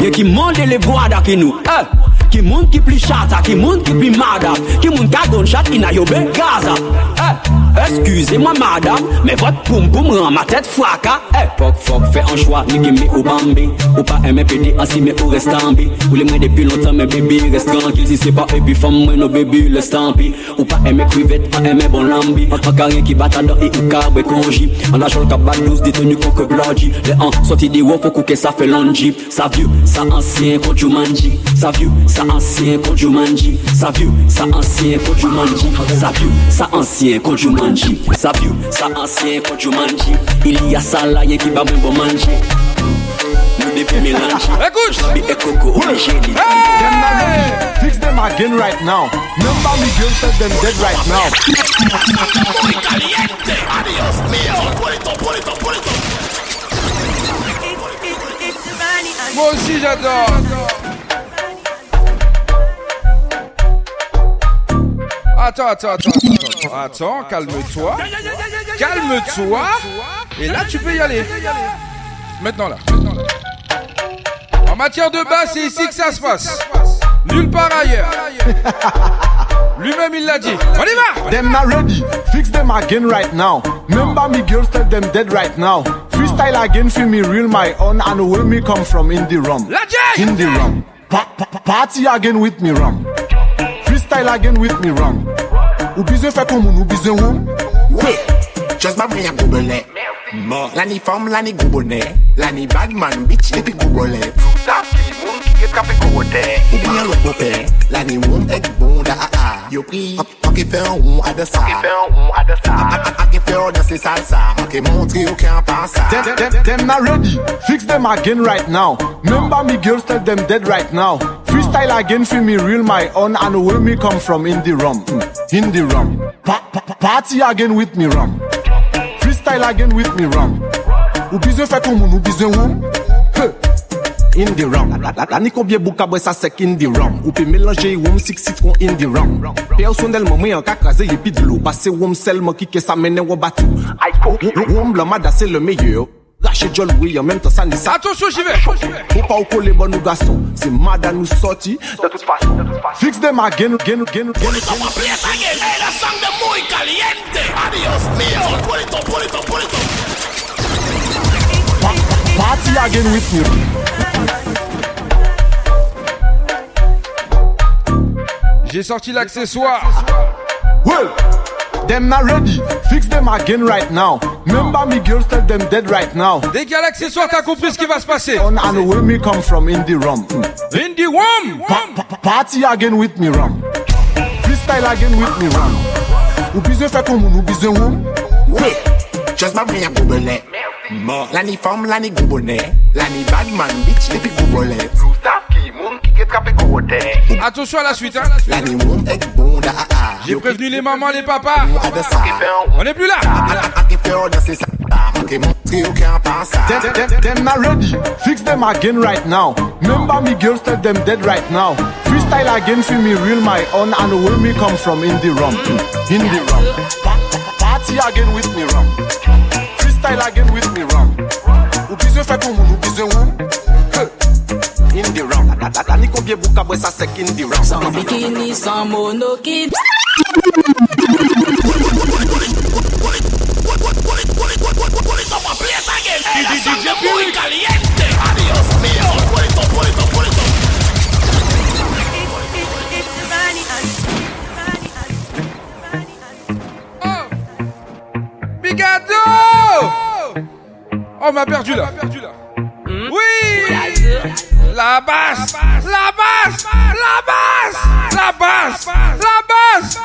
Et qui monte les bois qui nous. Eh! Ki moun ki pli chata, ki moun ki pli madap Ki moun ka gon chat ina yo be Gaza hey. Excusez-moi madame Mais votre poum poum rend ma tête fracas Eh, fuck fuck, fais un choix, ni gimme ou bambi. Ou pas pédé ainsi mais ou reste en bi Ou les mains depuis longtemps mais bébé reste tranquille. Si c'est pas et puis femme moi no bébé laisse tant pis Ou pas aimer crevette, pas aimer bon lambi. En carré qui bat dans et ou carbe congé En la jolle cap douce détenu contre blodgy Les ans sortis des wop pour que ça fait longi Ça vieux, ça ancien contre Jumanji. Ça vieux, ça ancien contre Jumanji. Ça vieux, ça ancien contre Jumanji. Ça vieux, ça ancien contre Jumanji manji. Sa vieux, sa ancien quand je manji. Il y a ça là, y'a qui va eh, Fix them again right now. Remember me girl, tell them dead right now. Adios mío Moi aussi j'adore. Attends, attends, attends, attends, attends, calme-toi. Calme-toi. Et là, tu peux y aller. Maintenant là. En matière de basse, c'est ici que ça se passe. Nulle part ailleurs. (laughs) Lui-même, il l'a dit. On y va Them not ready. Fix them again right now. Remember me girls tell them dead right now. Freestyle again feel me real my own and where me come from in the rum. In the rum. Pa- pa- pa- party again with me rum. Freestyle again with me wrong. Ou besoin faire comme nous besoin ou? Oui, just ma bouille à goubonnet. La ni femme, la ni goubonnet. La ni badman, bitch, et puis goubonnet. Ou bien l'autre beau-père, la ni woum et bon da a a. Yo pris, ok fait un woum à de ça. Ok fait un danser salsa. Ok montrer aucun pas ça. Them, them, them not ready. Fix them again right now. Remember me girls, tell them dead right now. Freestyle again fi mi real my own And where mi come from in the rum. Mm, in the rum. Pa pa Party again with mi rum. Freestyle again with mi rum. Ou bizwen fè kon moun, ou bizwen woun In the rum. La ni konbye bou kabwe sa sek in the rum. Ou pe melange yi woum sik sit kon in the rum. Personel mwen mwen yon kakraze yi pidlo Pase woum selman kike sa menen wobatou Woum blan mada se le meyeyo Lâchez John William, même temps ça ça. Attention, j'y vais. Faut pas coller bon nous garçons. C'est mada nous sorti. De toute façon, de toute façon. Fix them again, again, again, again. Vamos a aprieta again. Hey, la sangre muy caliente. Adiós mío. Pulito, pulito, pulito. Party again with me. J'ai sorti l'accessoire. Well, them not ready. Fix them again right now. Remember me girls tell them dead right now. Dès qu'il y a l'accessoire, t'as compris ce qui va se passer. On and where me come from in the rum. In the rum. Pa- pa- party again with me rum. Freestyle again with me rum. Ou bizè fè kon moun, ou bizè woum. Oui, just ma mwen goubele La ni femme, la ni goubone La ni badman, bitch, li pi Attention à la suite, hein. La ni moun ek bon da a a J'ai prévenu les mamans, les papas. A de sa On est plus là. A ki fe o de se sa A ki montre ou ki an pa sa Them, them, them not ready. Fix them again right now. Remember me girls tell them dead right now. Freestyle again feel me real my own and where me come from in the rum. In the rum. Pa- pa- Party again with me rum. Freestyle again with me rum. Ou bizè fè kon moun, ou bizè woum. Huh. In combien bouka boy ça. Sans bikini, sans muy caliente. Adiós mío. Oh, on m'a perdu là. Oui La basse La basse La basse La basse La basse.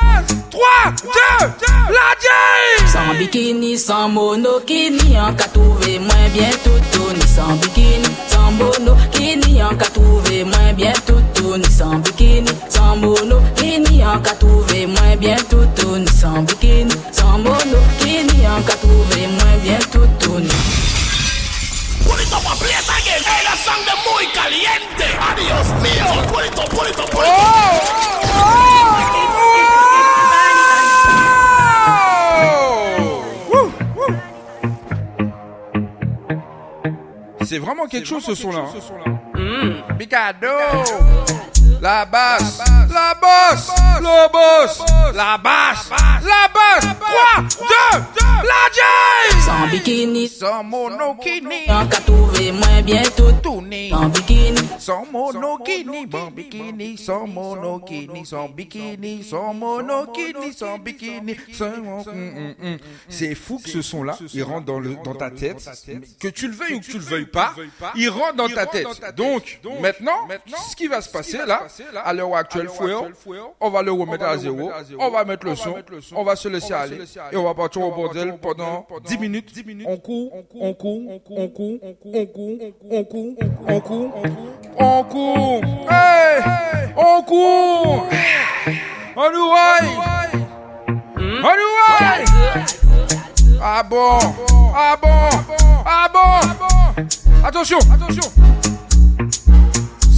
3, 2, la J Sans bikini, sans monokini, en ka trouvé moins bien tout ni sans bikini, sans monokini, en ka trouvé moins bien tout ni sans bikini, sans monokini, en ka trouvé moins bien tout ni sans bikini, sans monokini, en ka trouvé Pulito, vamos a aprieta again. Hey, la sangre muy caliente. Adiós mío. Pulito, pulito, pulito. C'est vraiment quelque chose ce son là. Bigado La basse, la basse, le boss, la basse, la basse. 3, 2, la jazz. Sans bikini, sans monokini. En qu'à trouver moins bientôt tourné. En bikini, sans monokini, bon bikini, sans monokini, sans bikini, sans monokini, sans bikini, sans. Hum, hum, hum. C'est fou que ce son-là, il rentre dans, le, dans ta tête, que tu le veuilles ou que tu le veuilles pas, il rentre dans ta tête. Donc, maintenant, ce qui va se passer là, à l'heure actuelle, fouet, on va le remettre à zéro, on va mettre le son, on va se laisser aller et on va partir au bordel pendant 10 minutes. On court, on court, on court, on court, on court, on court, on court, on court, on court, on nous voit, on nous voit. Ah bon, ah bon, ah bon. Attention, attention.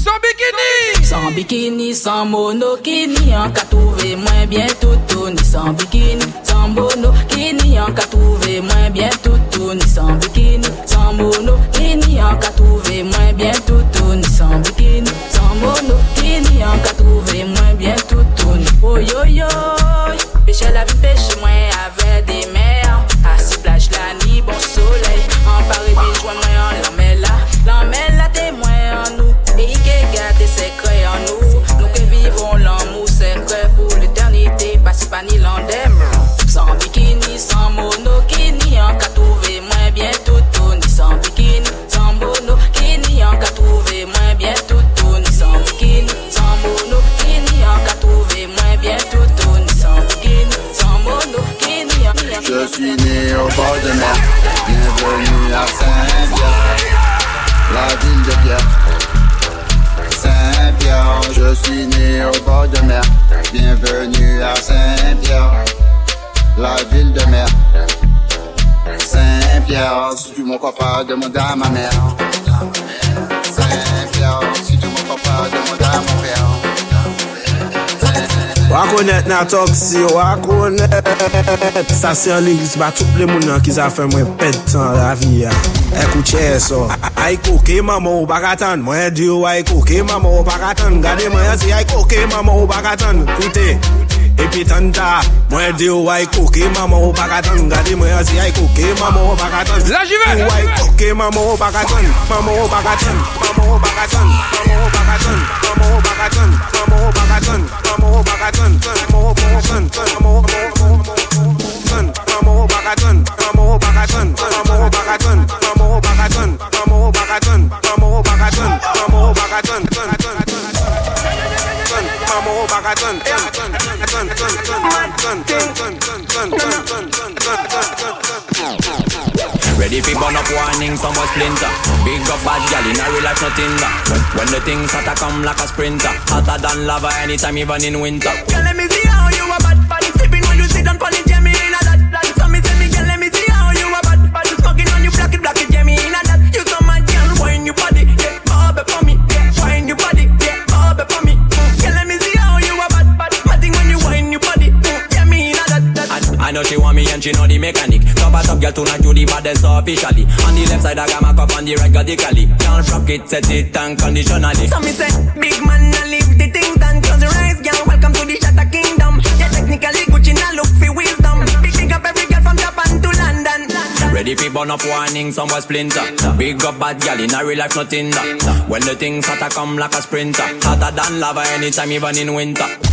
Sans bikini. Sans bikini, sans monokini An ka trouve mwen bien toutouni Sans bikini, sans monokini An ka trouve mwen bien toutouni Sans bikini, sans monokini An ka trouve mwen bien toutouni Sans bikini, sans monokini An ka trouve mwen bien toutouni Oh yo yo Peche la vi peche mwen ave de mer Asi plaj la ni bon soleil. An pare bi jwen mwen an Je suis né au bord de mer. Bienvenue à Saint-Pierre La ville de Pierre. Saint-Pierre Je suis né au bord de mer. Bienvenue à Saint-Pierre La ville de mer. Saint-Pierre Si tu m'en crois pas, demande à ma mère. Saint-Pierre Si tu m'en crois pas, demande à mon père Wakonet nan tok si, wakonet. Sasyon lingis ba tuple moun nan ki zafen mwen petan la vi ya. Ekou che so Aiko ke mama ou bakatan Mwen diyo aiko ke mama ou bakatan Gade mwen yasi aiko ke mama ou bakatan Koute epi tanda Mwen de ou ay koke maman ou pakatan Gade mwen ansi ay koke maman ou pakatan La jive! Ou ay koke maman ou pakatan Maman ou pakatan Maman ou pakatan Maman ou pakatan Maman ou pakatan Maman ou pakatan Maman ou pakatan Maman ou pakatan Maman ou pakatan Maman ou pakatan Maman ou pakatan Maman ou pakatan Maman ou pakatan Maman ou pakatan Maman ou pakatan Maman ou pakatan Mama ou bagatan Ready fi burn up warning, some boy splinter. Big up bad gal in a real life nothing that when, the things hotter come like a sprinter. Hotter than lava anytime even in winter. Girl, let me see how you a bad bad Sipping when you sit down pon know she want me and she know the mechanic Top a top girl tonight you the baddest officially On the left side I got my cup on the right got the cali Can't rock it, set it unconditionally So me say, big man, I leave the things done. Close your eyes, girl. Welcome to the Shatter Kingdom. Yeah, technically Gucci now look for wisdom. Big up every girl from Japan to London. Ready fi burn up warning, some boy splinter Big up bad gal in a real life nothing that When the things hotter come like a sprinter Hotter than lava anytime even in winter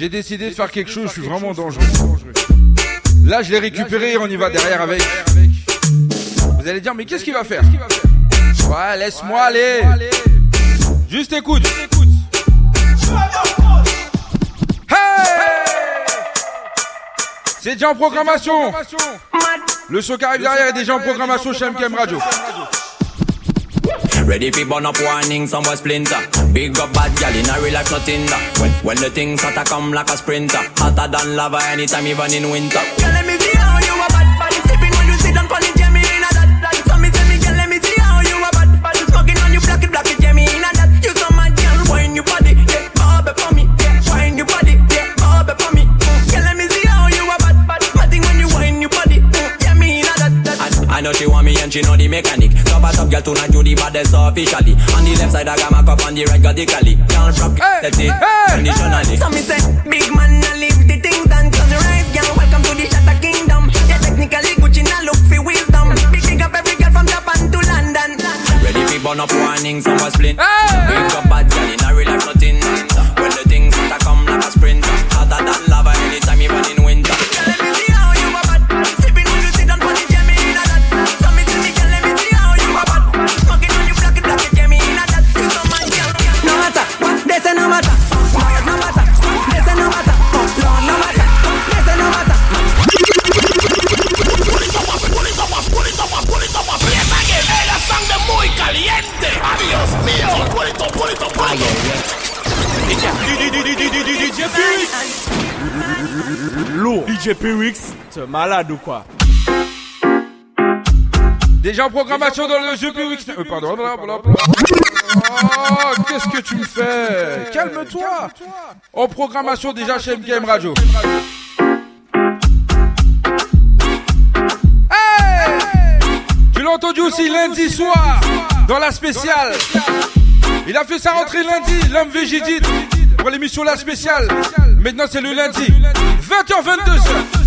J'ai décidé de faire quelque chose, je suis vraiment dangereux. Là, je l'ai récupéré on y va derrière avec. Vous allez dire, mais qu'est-ce qu'il va faire Ouais, laisse-moi aller. Juste écoute. Hey C'est déjà en programmation. Le son qui arrive derrière est déjà en programmation chez MKM Radio. Ready fi burn up warning, some boy splinter. Big up bad gal in a real life, nothing that. When, when the things hotter come like a sprinter, hotter than lava anytime, even in winter. Girl, let me see how you a bad body sipping when you sit down on it, yeah, in a that. Like, so me tell me, girl, let me see how you a bad body smoking on you, black it, black it, jammy in a that. You so mad, girl, wine your body, yeah, bob for me, yeah, wine your body, yeah, bob for me. Girl, let me see how you a bad body, nothing when you wine your body, yeah, me in a that. that. I, I know she want me and she know the mechanic. Top a top girl tonight you the baddest officially. On the left side I got my cup on the right got the cali. Can't drop that's it conditionally. So me say, big man, I live the things done. Turn the right, girl. Welcome to the Shatter Kingdom. Yeah, technically Gucci now look for wisdom. Big big up every girl from Japan to London. Ready fi burn up warning, some was splint. Big up bad girl Lourd. DJ t'es malade ou quoi? Déjà en programmation dans le jeu P-Wix. Euh, pardon. Oh, qu'est-ce que tu me fais? Calme-toi. En programmation déjà chez MGM Radio. Hey Tu l'as entendu aussi lundi soir dans la spéciale. Il a fait sa rentrée lundi, l'homme végédite, pour l'émission La Spéciale. Maintenant c'est le lundi, 20h22.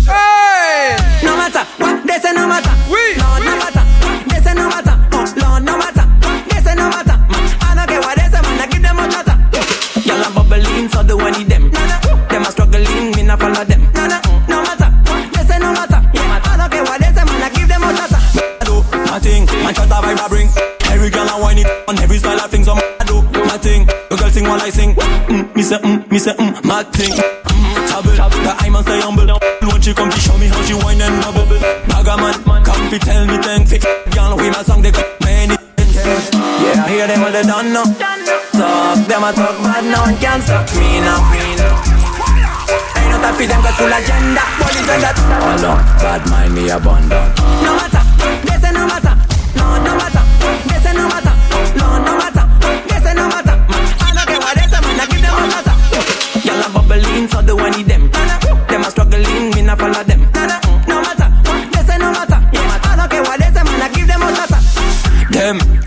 Hey No matter what they say, no matter. Oui. Lord, no matter. They say no matter. Oh, Lord, no matter. They say no matter. I don't care what they say, man. I give them a chatter. Y'all a bubbling, so the one me say mm, my thing. Mm, trouble, the I must stay humble. When she come to show me how she whine and bubble. Bagger man, come to tell me thanks. Girl, we my song they got many. Yeah, I hear them all they done now. Talk, them a talk bad now and can't stop me now. Ain't no time for them got full agenda. Police and that. Hold on, bad mind me abandon. No matter,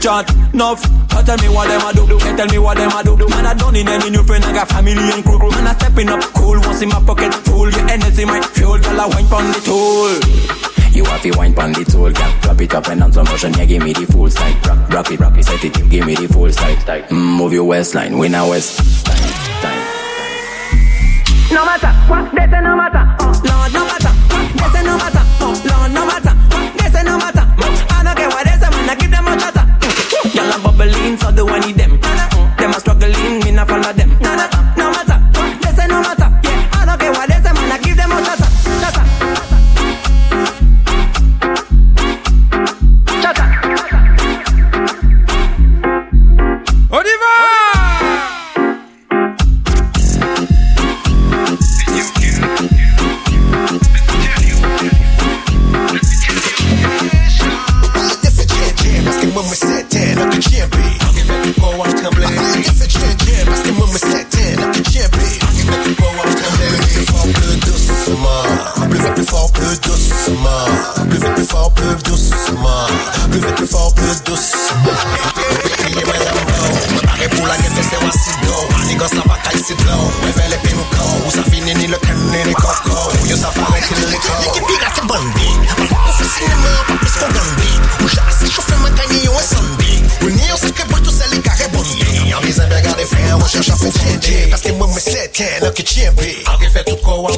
chat enough. But tell me what them a do. They tell me what them a do. Man, I don't need any new friend. I got family and crew. Man, I stepping up cool. Once in my pocket full. Your energy might fuel. Girl, I wine pon the tool. You have to wine pon the tool, girl. Drop it up and on some motion, yeah, give me the full style. Drop, drop it, drop it, set it, give me the full style. Mm, move your waistline, we now west. No matter what they say, no matter. Oh, Lord, no matter. They say no matter.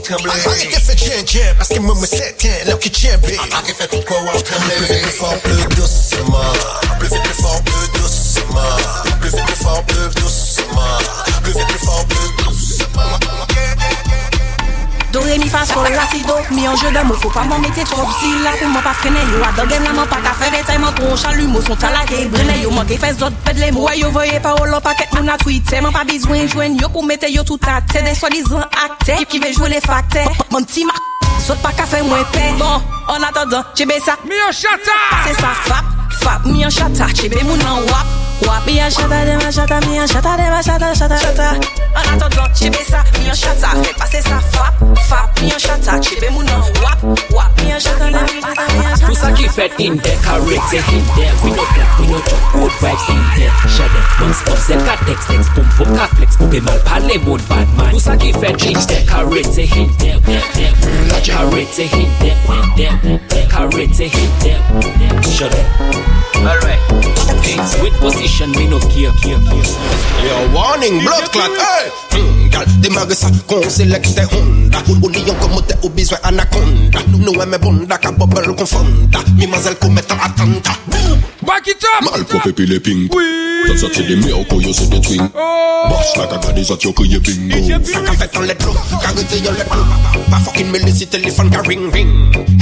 trembler. Arrêtez cette chien-chien parce que moi I'm là qui tient bien. Arrêtez fait pourquoi on tremble. Plus que fort, plus Mi anje de mou, fò pa mò metye trop zi la pou mò pa frene Yo a dogem la mò pa ka fè detay mò tron chalu Mò son talake brene yo mò te fes dot pedle Mò yo voye pa o lò paket moun a twite Mò pa bizwen jwen yo pou mette yo tout a te De swa dizan akte, ki ve jwe le fakte Mò nti ma sot pa ka fè mwen pe Bon, an atadan, chebe sa Mi an chata, se sa fap, fap Mi an chata, chebe moun an wap. Wapi a shatter them a shatter me a shatter them a chata, chata, chata An she be sa, Me a chata pass it sa, fap, fap, Me a shatter, she be mounan, wap, wap, Me a shatter them a shatter mi a shatter. Who's a fet in there, karete in there. We no clap, we no chop, good vibes in there. Shade, non-stop, zed ka tex, text, pum, pum, ka flex. Poupe mal pale, moun bad man. Who's a fet in there, karete in there, there, there Karete in there, there, in there, shade Alright with position, me no care. Yo, warning, blood clot, hey! Mm, gal, the magasa kon selecte honda Uni yon komote ou bizwe anaconda Nou e me bonda ka bobel konfonda Mi mazel kometa atanta Back it up! Mal kope pepile pink. ping Oui Meilleurs koyo c'est des twins. Boss la caca des autres yo crié bingo Ça qu'a fait en let low, carité yo let low Pas fucking mêlé si téléphone ka ring ring.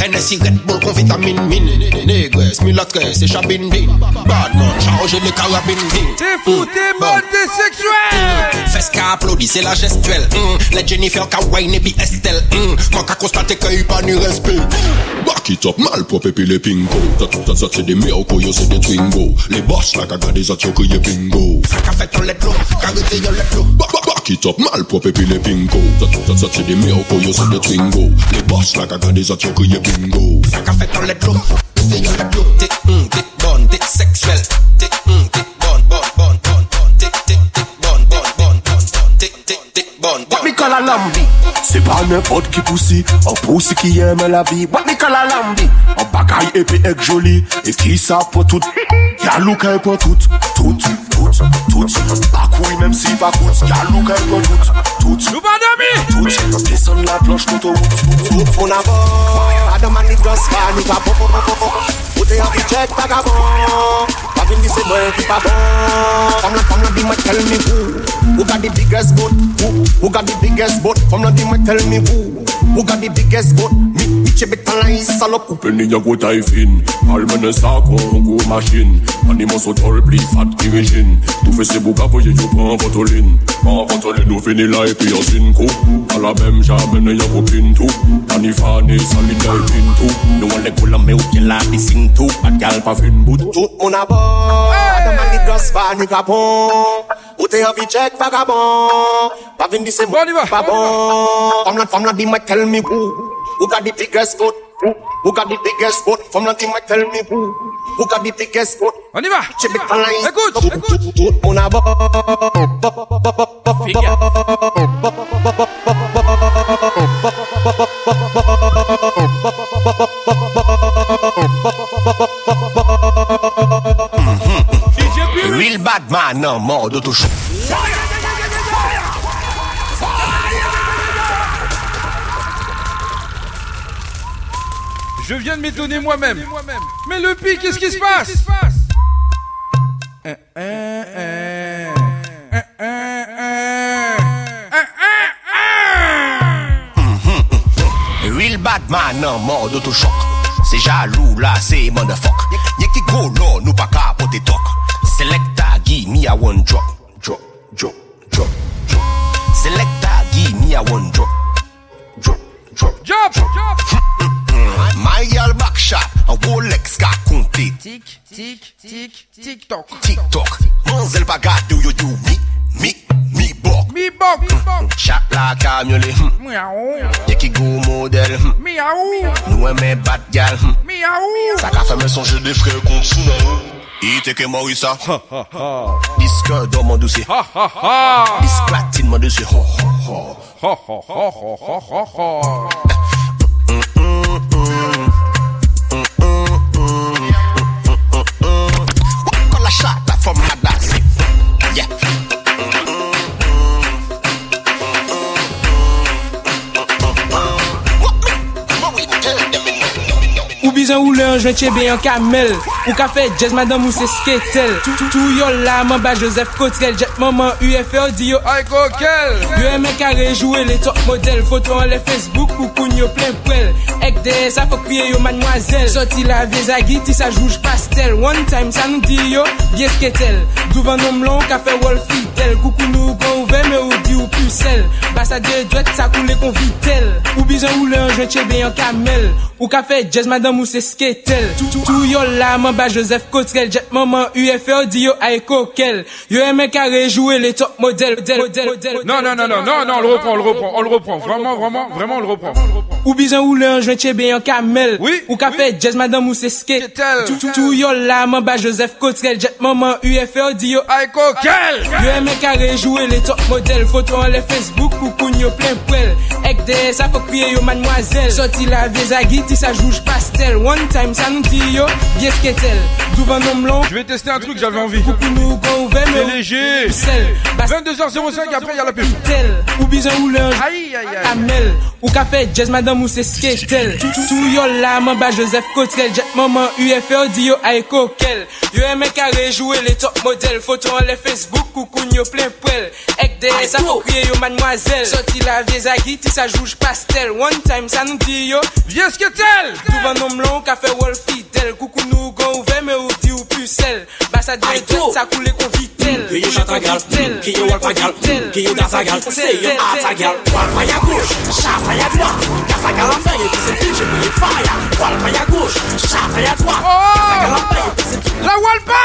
Hennessy Red Bull con vitamine mine. Négresse, milatresse et chabine bin Bad man, chargé les carabines bin T'es fou, t'es bon, t'es sexuel. Fais ce qu'a applaudi, c'est la gestuelle mm. Les Jennifer, ka wine et Estelle mm. Quand qu'a constaté qu'il y a pas ni respect. Back it up, mal propre puis les pingo. Twingo Les boss autres yo ye bingo. Sak avèk yon let lo, karite yon let lo Bak it up, malprop epi le pinko Zat se de mè ou pou yo se de twingo. Le boss la kagade zat yo kriye bingo. Sak avèk yon let lo, karite yon let lo Te mm, te bon, te seksuel. Te mm, te bon, bon, bon, bon, bon Te, te, te bon, bon, bon, bon, bon Te, te, te bon, bon. Wap mi kala lambi? Se pa nepot ki pousi, an pousi ki yeme la vi Wap mi kala lambi? An bagay epi ek joli, e ki sa potout Gyal lou ka e pou tout, tout, tout, tout Bakou mèm si pa kout Gyal lou ka e pou tout, tout, tout Desan la planche tout ou tout On a bon, pa de mani gros pa Nou pa bon, bon, bon, bon Ote yon ki chek taga bon Pa vin di se mwen ki pa bon From lan, fom lan di mwen tell me who. Who got the biggest boat, who Who got the biggest boat? From lan di mwen tell me who. Who got the biggest boat? Me, me che better line salop Open in your go dive in Palmen sa on go machine. Animaux so tol pli fat origine Tout fait c'est bouga voye yo pan ventoline Pan ventoline ou finna la epi yo sin kou A la mem jamen yo go pin tou Tani fane salin la epin No one an le kola me ou kye la pisin tou Pat gal pa fin bout Tout moun a Adam an the dress pa ni kapon Ou te vi check vagabon Pa vin di se mou pa bon Fam lan fam lan di mek tell me who Who got the biggest boat Who, who got the biggest boat From the, me tell me who Who got the biggest boat On y va Écoute, écoute Tout a Real bad man en mode auto-show Je viens de m'étonner moi-même. Mais le pic, qu'est-ce qui se passe Real bad man en mode auto-choc. C'est jaloux là, c'est motherfuck. Y'a qui go là, nous pas capoter talk Selecta, give me a one drop Drop, drop, drop, drop. Selecta, give me a one drop Drop, drop, drop, drop My girl back shot, a Rolex ka compté Tic, tic, tic, tic toc TikTok, Manzel pa gade yo yo mi, mi, mi bok. Mi bok, mi bok. Chat la kamyole, Miaou y'a qui go modèle Miaou Nous aimons bad gal Miaou Ça qu'a fait me songer des frères contre Tsunami Il était que Morissa. Disque dans mon dossier Disque platine mon dossier Ho ho ho. Ho ho ho ho ho ho an jwen chebe yon kamel Ou ka fe jazz madame ou se sketel. Tou yo la man ba Joseph Cotrel Jet maman UFO di yo ay kokel! Yo eme kare rejouwe le top model Foto an le Facebook pou koun yo plen prel Ek de sa fok kriye yo mademoiselle. Soti la vieza giti sa jouj pastel. One time sa nou di yo vie sketel. Douvan nom lon ka fe wol fitel Koukou nou kon ouve me ou di ou pucelle Basa de dwet sa koule kon Ou bizan ou le an jwen chebe an kamel Ou ka fe jazz madame ou se sketel Tou yo la man ba Joseph Cotrel Jet maman UFO di yo ay kokel Yo eme kare jouer les top modèles, Non, non, non, non, non, non, on le reprend, on le reprend, on le reprend. Vraiment, vraiment, vraiment, on le reprend. Ou bizan ou le anjwen chebe yon kamel. Oui, Ou ka fe jazz madame ou se ske Toutou yon la, man ba Joseph Cotrel Jet maman UFO di yo. Aiko kel Yo eme kare, joue le top model Foto an le Facebook. Ou koun yo plein poel Ek de sa faut kriye yo mademoiselle. Sorti la vie zagi ti sa jouge pastel. One time sa nou di yo Vies ketel Douvan nom long Je vais tester un truc, j'avais envie. Coucou nous gon ouve C'est léger. 22h05, après il y a la tel. Ou bizan ou le Aïe aïe aïe. Amel. Ou ka fe jazz madame ou se skatel Tou- yo la man ba Joseph Cotrell Jet maman UFO di yo aiko kel Yo eme kare jouer les top modèles. Photo en le Facebook ou koun yo plein poel Ek de sa faut kriye yo mademoiselle Sorti la vie zagi ti sa jouge pastel. One time sa nou di yo. Vies ketel Douvan nom long ka fe wol fidèle Coucou nou gon ouve me ou di ou pucelle Ba sa dwe dwe sa koule kon vitel yo chata gal, yo walpa gal, yo gaza gal, se yo ata gal Walpa ya gauche, chata ya droite. Gaza gal an paye, pi se pinche, pi ye fire. Walpa ya gauche, chata ya droite. Gaza gal an paye, pi se pinche La walpa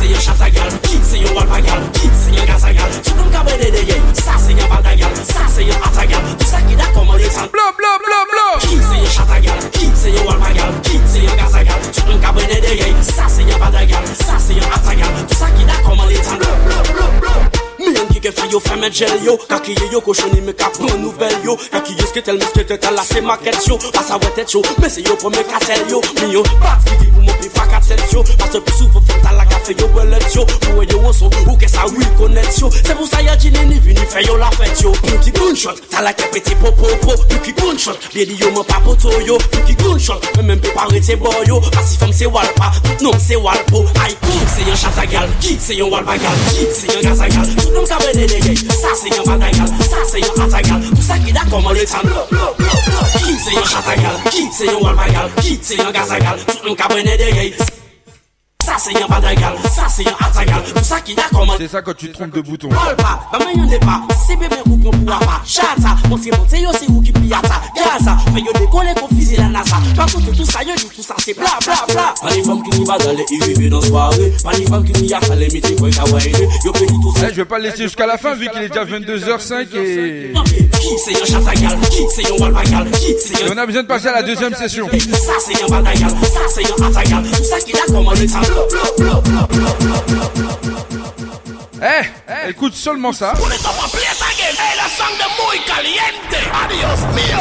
se yo chata gal, se yo walpa gal, se yo gaza gal Tout nom ka bede de ye, sa se yo bada gal, sa se yo ata gal Tout sa ki da koman le san Blo blo blo blo se yo chata gal, se yo walpa gal, se yo gaza gal Tout nom ka bede de ye, sa se yo bada gal, sa se yo ataya Tout sa ki da koman li tan Blop, blop, blop, blop Mi an ki ke fè yo fè mè djel yo Kakiye yo koshoni me ka pran nouvel yo Kakiye sketel me sketel la se maket yo Pasa wè tèt yo, mè se yo pou me katel yo Mi bat ki di pou mou pi faka tèt yo Pase pou sou fè fè ta la kafe yo wè let yo Pou wè yo wonson, ou ke sa wè konet yo Se pou sa ya jine ni vini fè yo la fèt yo Pou ki gunshot, ta la ke peti po po po Pou ki gunshot, lè di yo mè pa poto yo Pou ki gunshot, mè mè mpe pare te bo yo Pasi fèm se walpa, tout non se walpo Ay koum se yon chata gal, ki se yon walpa gal Ki se yon gaza gal Nou mka bene degey Sa se yon batangal, sa se yon atangal Tout sa ki da koman le tan. Ki se yon chatangal, ki se yon walmangal Ki se yon gazagal. Tout mka bene degey de ye Sa se yon bada gal, sa se yon ata gal Tout sa ki da koman C'est ça quand tu trompes de bouton. Ou Chata, yo ou Gaza, yo la nasa. Pas kote tout sa yo di tout sa se bla bla bla. Pas les femmes qui n'y va dans les IVV dans soirée Pas les femmes qui n'y a pas les métiers quoi kawaii Yo pe di tout sa Eh, je vais pas laisser jusqu'à la fin vu qu'il est déjà 22h05 et... Qui c'est qui c'est Qui c'est on a besoin de passer à la deuxième session. Ça c'est gal, ça c'est Tout blo blo blo blo Eh, écoute seulement ça. Hey, la de muy caliente. Adios mío.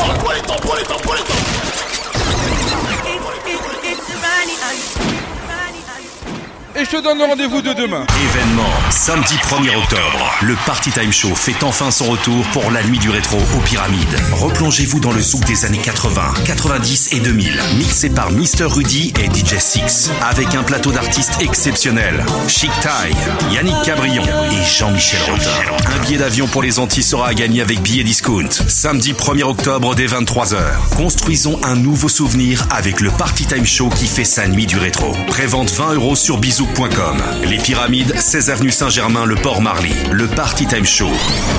Et je te donne rendez-vous de demain. Événement, samedi 1er octobre, le Party Time Show fait enfin son retour pour la nuit du rétro aux pyramides. Replongez-vous dans le souk des années 80, 90 et 2000, mixé par Mr. Rudy et DJ Six, avec un plateau d'artistes exceptionnels. Chic Tai, Yannick Cabrion et Jean-Michel Rotin. Un billet d'avion pour les Antilles sera à gagner avec billet discount. Samedi 1er octobre dès 23h. Construisons un nouveau souvenir avec le Party Time Show qui fait sa nuit du rétro. Prévente 20 euros sur Les pyramides, 16 avenue Saint-Germain, le Port Marly. Le Party Time Show.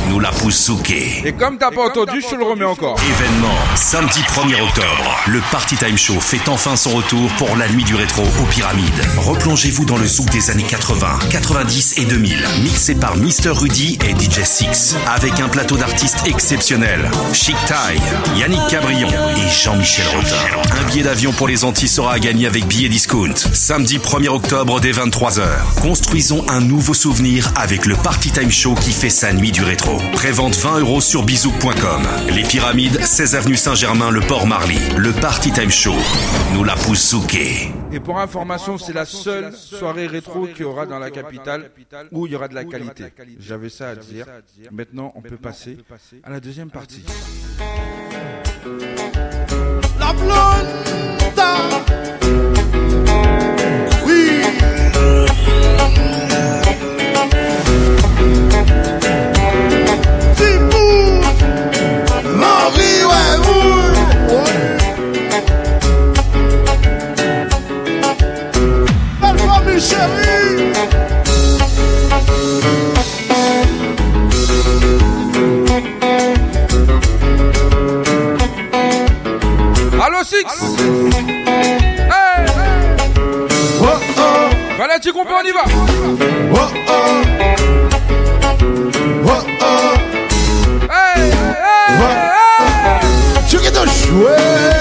Nous la poussouqué. Et comme t'as pas entendu, je te le remets encore. Événement, samedi 1er octobre. Le Party Time Show fait enfin son retour pour la nuit du rétro aux pyramides. Replongez-vous dans le souk des années 80, 90 et 2000, mixé par Mr. Rudy et DJ Six, avec un plateau d'artistes exceptionnels. Chic Tai, Yannick Cabrion et Jean-Michel Rotin. Un billet d'avion pour les Antilles sera à gagner avec billet discount. Samedi 1er octobre dès 23h. Construisons un nouveau souvenir avec le Party Time Show qui fait sa nuit du rétro. Prévente 20 euros sur bisouk.com. Les pyramides, 16 avenue Saint-Germain, le Port Marly. Le Party Time Show. Nous la poussouqué. Et pour information, c'est la seule soirée rétro qu'il y aura dans la capitale où il y aura de la qualité. J'avais ça à dire. Maintenant, on peut passer à la deuxième partie. La. Allo Six. Hey Voilà, tu comprends, on y va. Hey, hey, hey. Tu es jouer.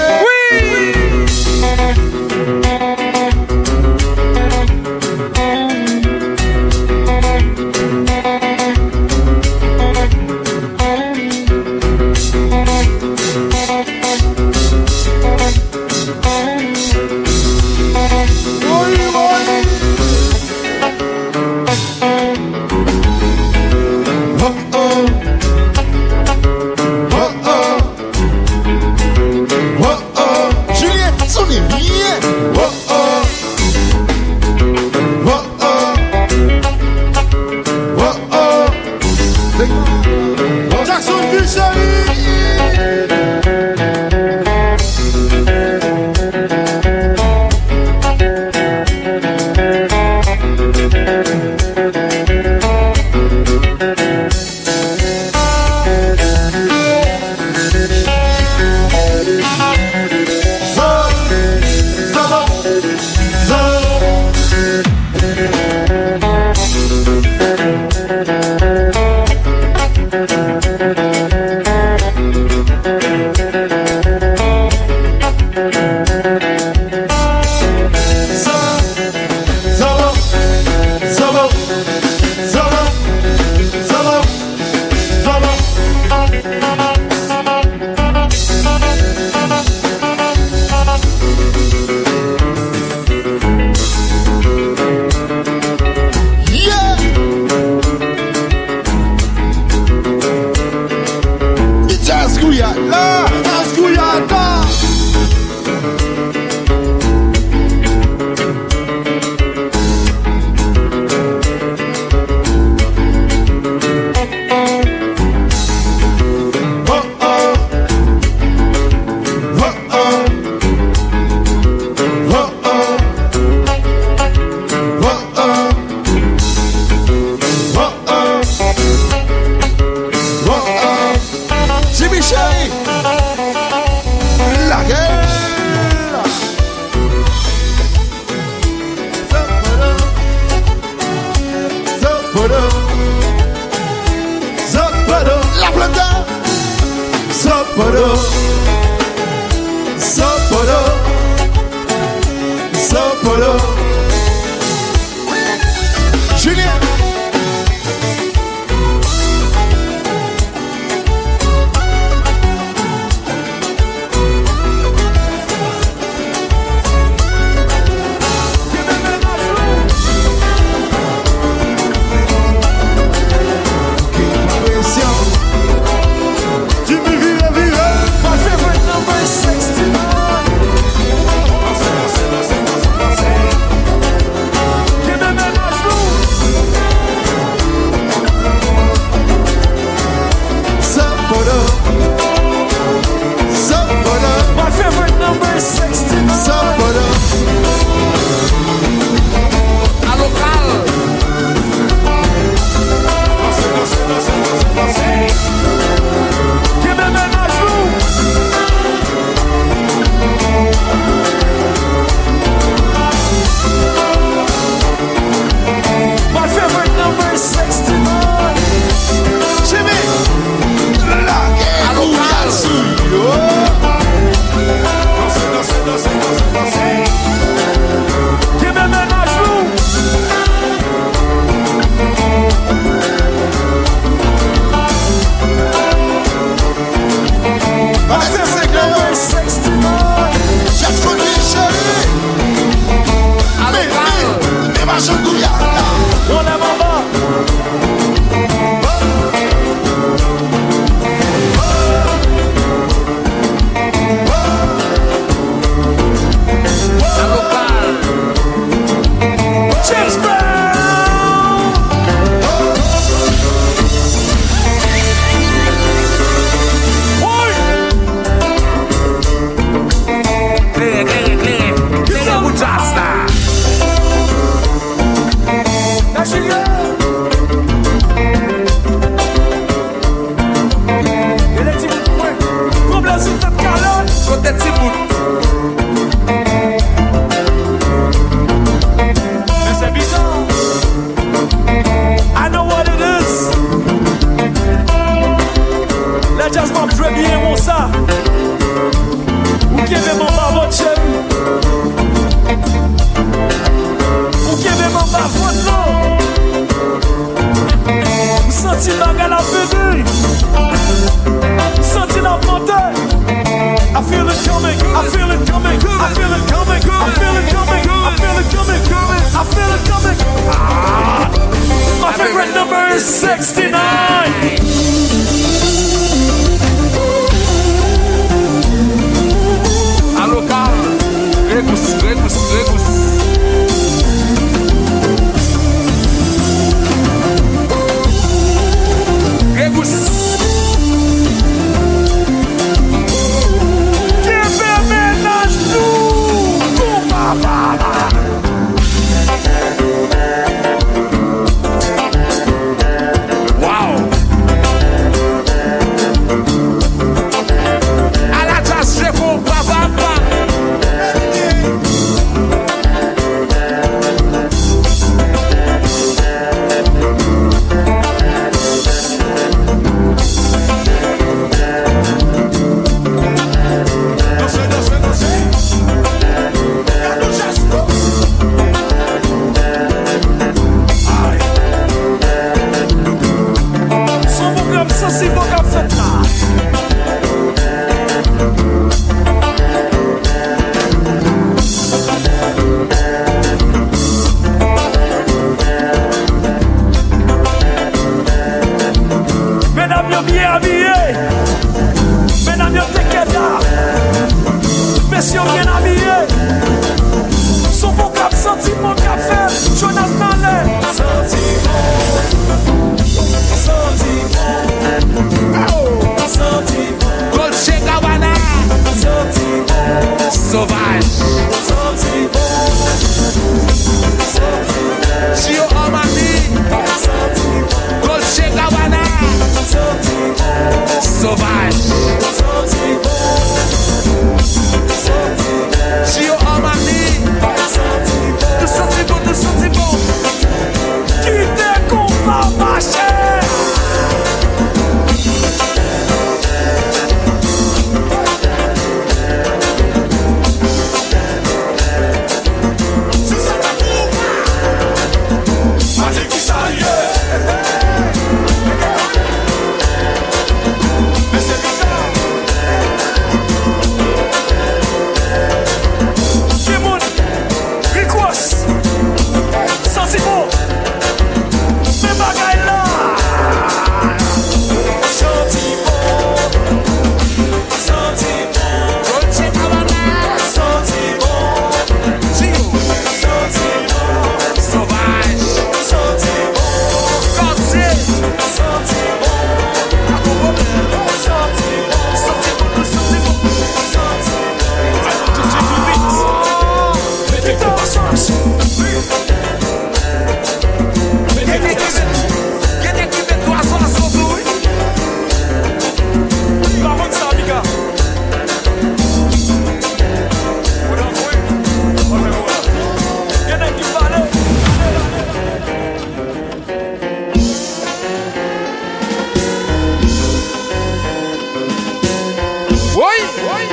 Oi! Oi!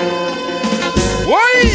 Oi!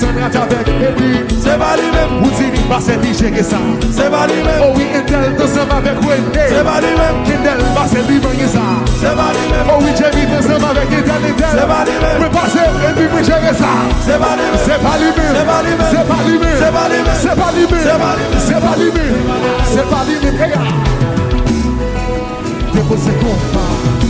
Mizan Rajavek, Ebi, se va li men Mouzini, basen di cheke sa, se va li men Owi Endel, dansan avek Wende, se va li men Kendel, basen li manye sa, se va li men Owi Jerry, dansan avek Endel, Endel, se va li men Mwen pase, Ebi mwen cheke sa, se va li men Se va li men, se va li men, se va li men Se va li men, se va li men, se va li men Se va li men, eya Depo se konfa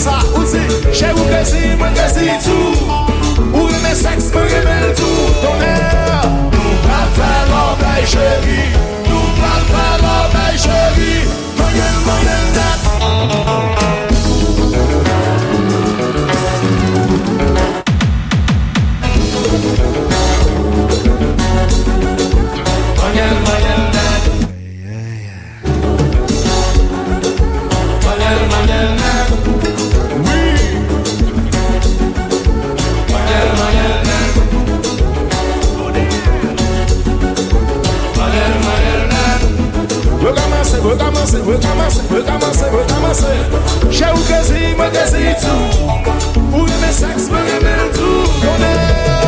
sa ou di Che ou kresi, mwen kresi tou. Ou reme seks, mwen reme l'tou Tonè, nou pa fè l'anbay chèri pase Che ou gezi, mwen gezi tou Ou reme seks, mwen reme tou Konen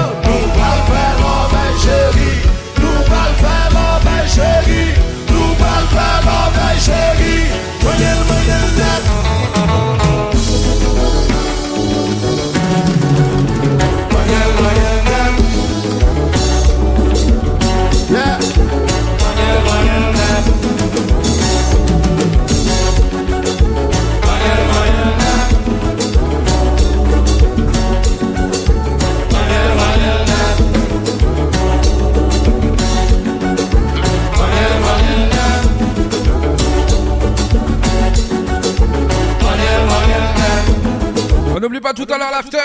After.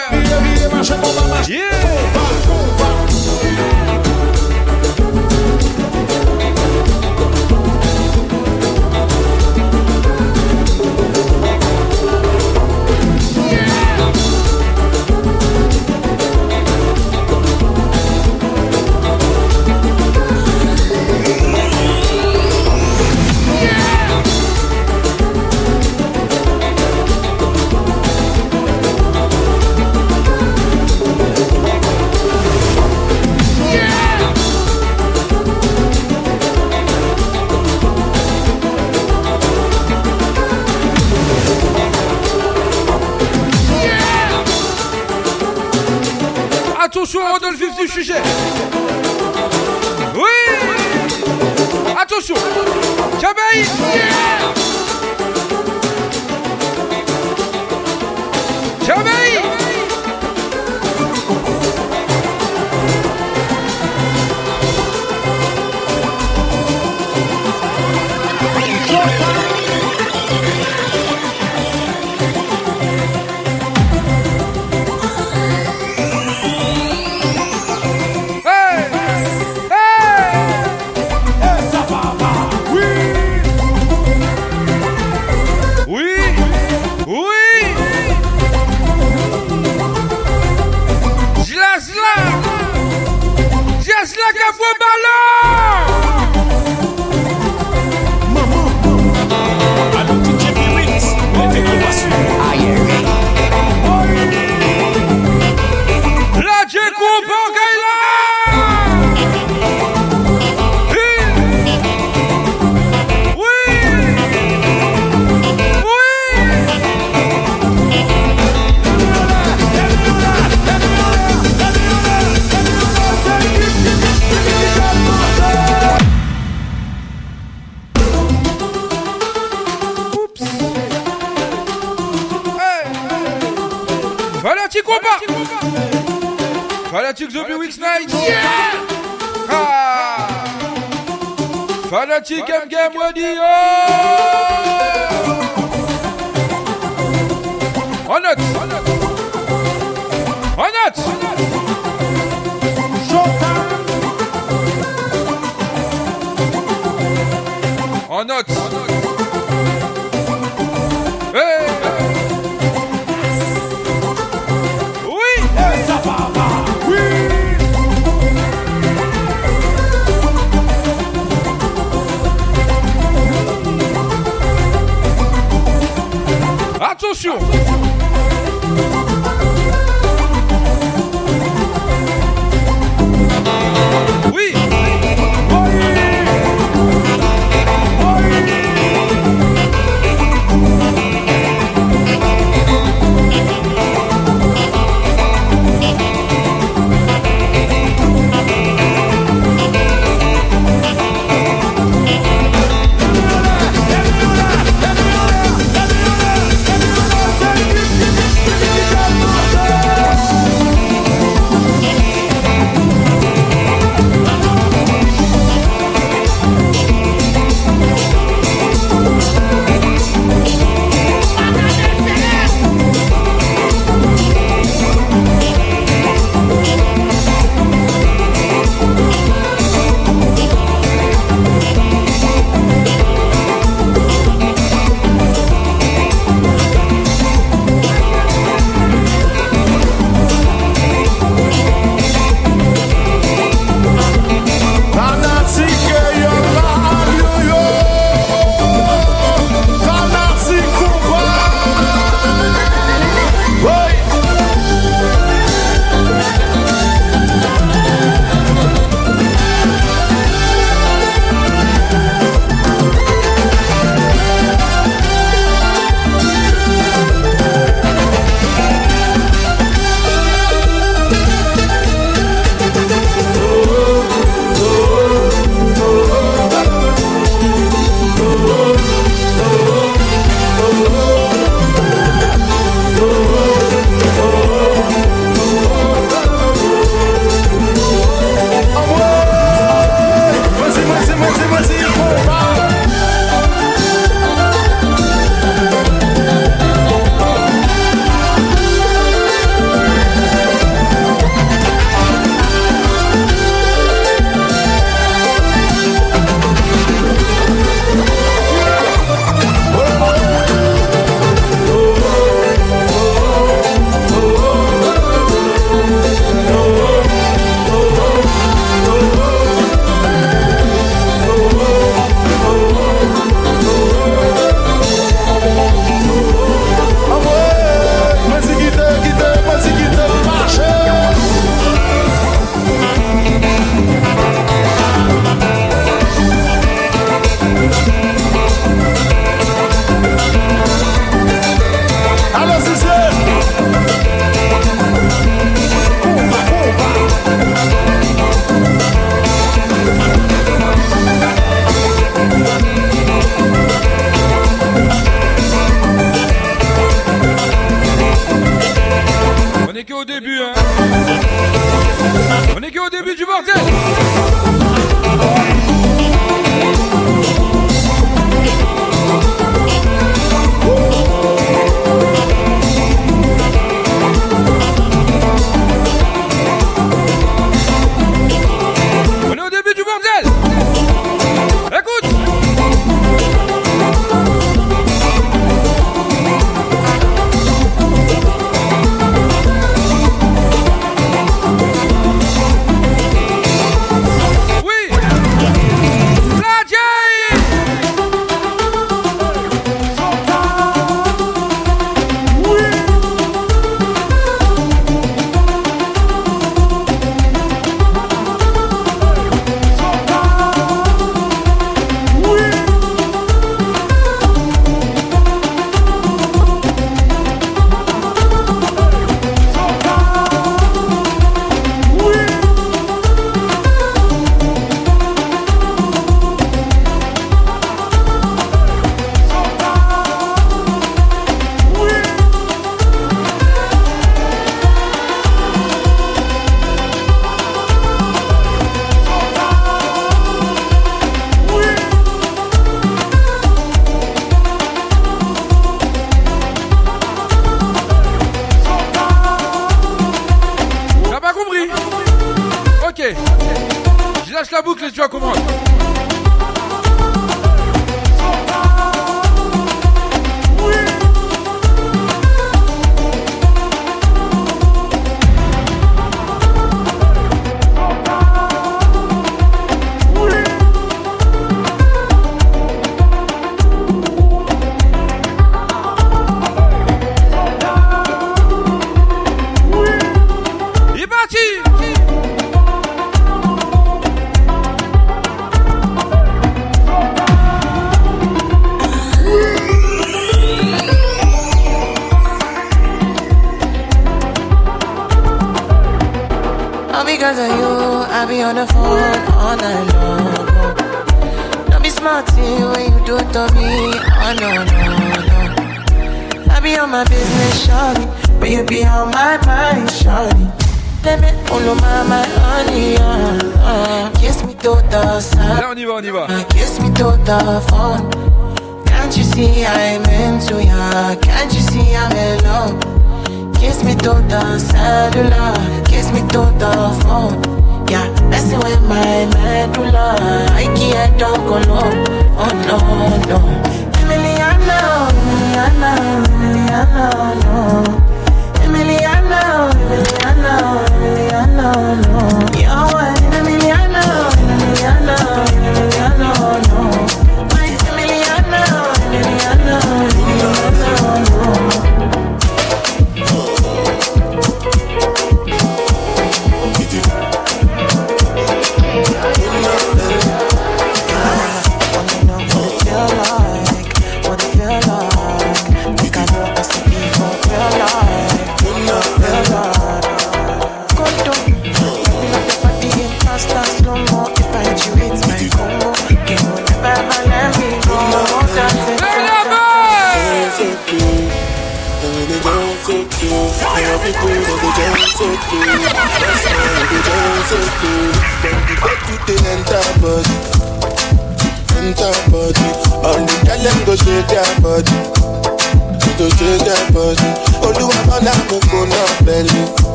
Yeah.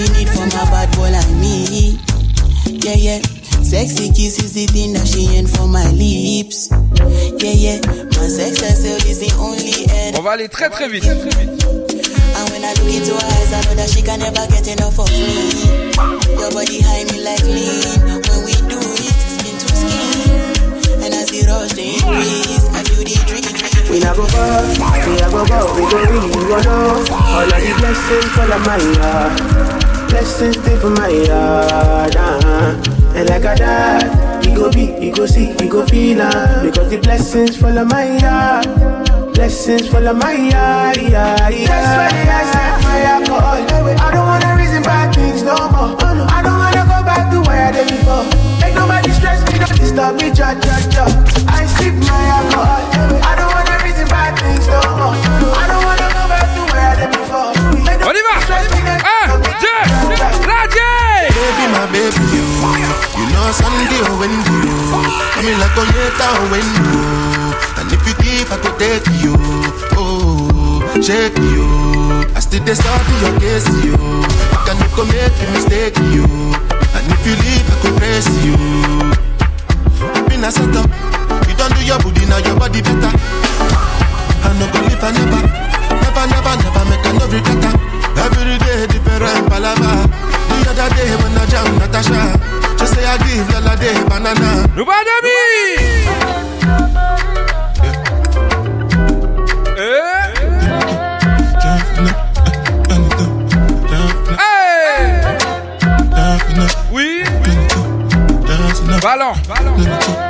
She need from a bad boy like me. Yeah, yeah. Sexy kiss is the thing that she ain't for my lips. Yeah, yeah. My sex herself is the only end. On va aller très très vite. And when I look into her eyes, I know that she can never get enough of me. Your body high me like lean. When we do it, skin to skin. And as the rush they increase, I feel the drink. We not go far, we go go, we go read, we go know All of the blessings fall on my yard Blessings stay for my yard, uh-huh. And like a dad, we go be, we go see, we go feel uh, Because the blessings fall on my yard Blessings fall on my yard, yeah, yeah. That's why I set my alcohol I don't wanna reason bad things no more. I don't wanna go back to where I did before. Make nobody stress me, don't disturb me, ja, ja, ja. I sip my alcohol. I Baby, you You know Sunday Wendy, you? Come in like Onyeta or Wendy, And if you give, I could take you. Oh, shake you. I still study your case, you. I cannot go make a mistake, you. And if you leave, I could praise you. I've Been a set up You don't do your booty, now your body better. I no go live, I never Never, never, never make a no. Every day different palava The other day when I jam Natasha Just say I give y'all a day banana Oui Ballon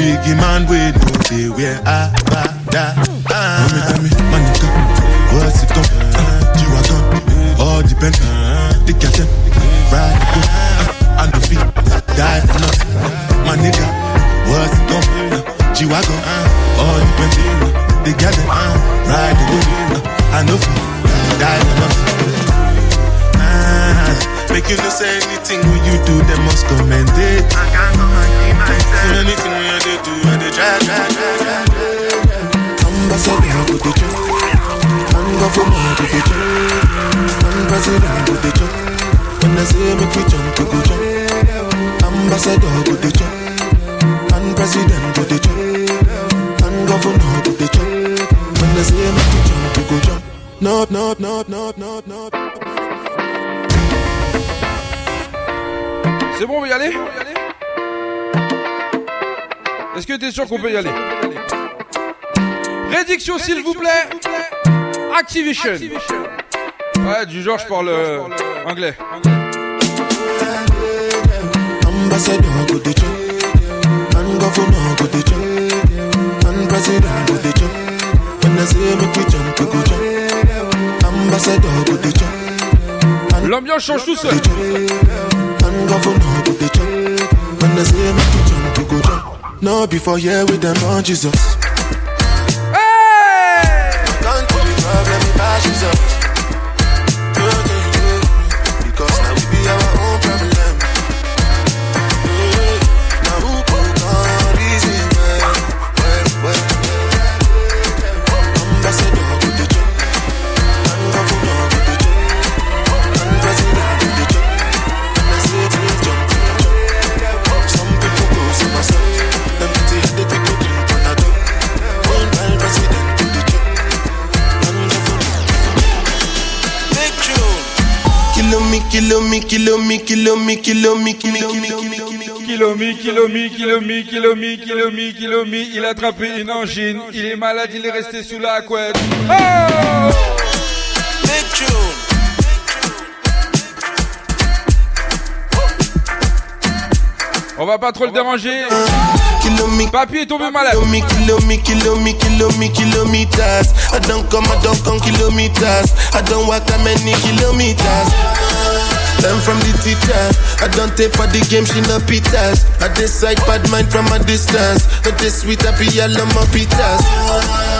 Biggie man, we know they wear a bada. Tell me, tell me, my nigga, what's it come? Ah, uh, G-Wagon, all depend. The ah, captain, ride the boat, ah, and the feet, die for nothing. My nigga, what's it come? Uh, G-Wagon, all depend. The captain, ride the boat, and the feet, die for. Ah, Make you no say anything when you do, they must commend it. I can't go and keep myself. So anything when Ambassador go the chop, and governor go the chop, and president go the chop. When I say make we jump, we go jump. Ambassador go the chop, and president go the chop, and governor go the chop. When I say make we jump, we go jump. No, no, no, no, no, no. C'est bon, on peut y aller Est-ce que t'es sûr qu'on peut y aller Rédiction, s'il vous plaît. Activation. Ouais, du genre, je parle euh, anglais. The chop, L'ambiance change tout seul. No before yeah with them on Jesus. Kilo il a attrapé une angine, il est malade, il est resté sous la couette. Oh. On va pas trop le déranger. Papy est tombé malade. Kilo me, kilo me, kilo me, kilo me, kilometers. I don't come, I don't come kilometers. I don't walk that many kilometers. Learn from the teacher. I don't take for the game, she no pitas. I decide bad mind from a distance. But this sweet happy yellow my pitas.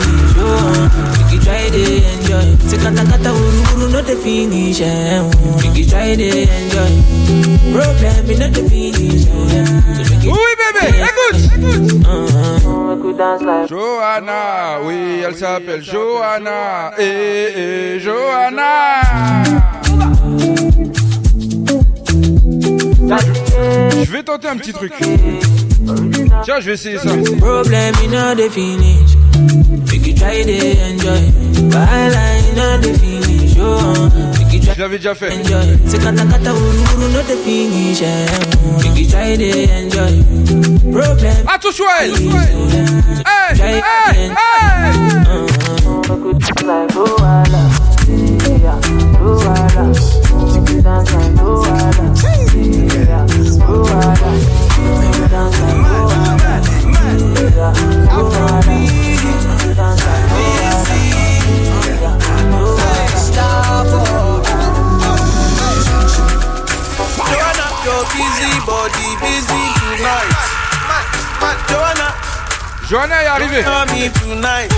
Show on. Make you try to enjoy. Say kata kata uru uru no the finish. eh. Make you try to enjoy. Problem in all the finish. eh. So make you Oui, bébé, écoute. Uh-huh. Johanna, oui, elle s'appelle Johanna. Eh, eh, Johanna. Je vais tenter un petit truc. Tiens, je vais essayer ça. try to enjoy. Byline, not the finish. Oh, make you try to enjoy. Sekata kata ururu, not the finish. Eh. Make you try to enjoy. Problem. A tu Hey. Hey, hey, hey. Yeah. Busy body busy tonight. Joanna, Johanna est arrivée. Joanna, me tonight.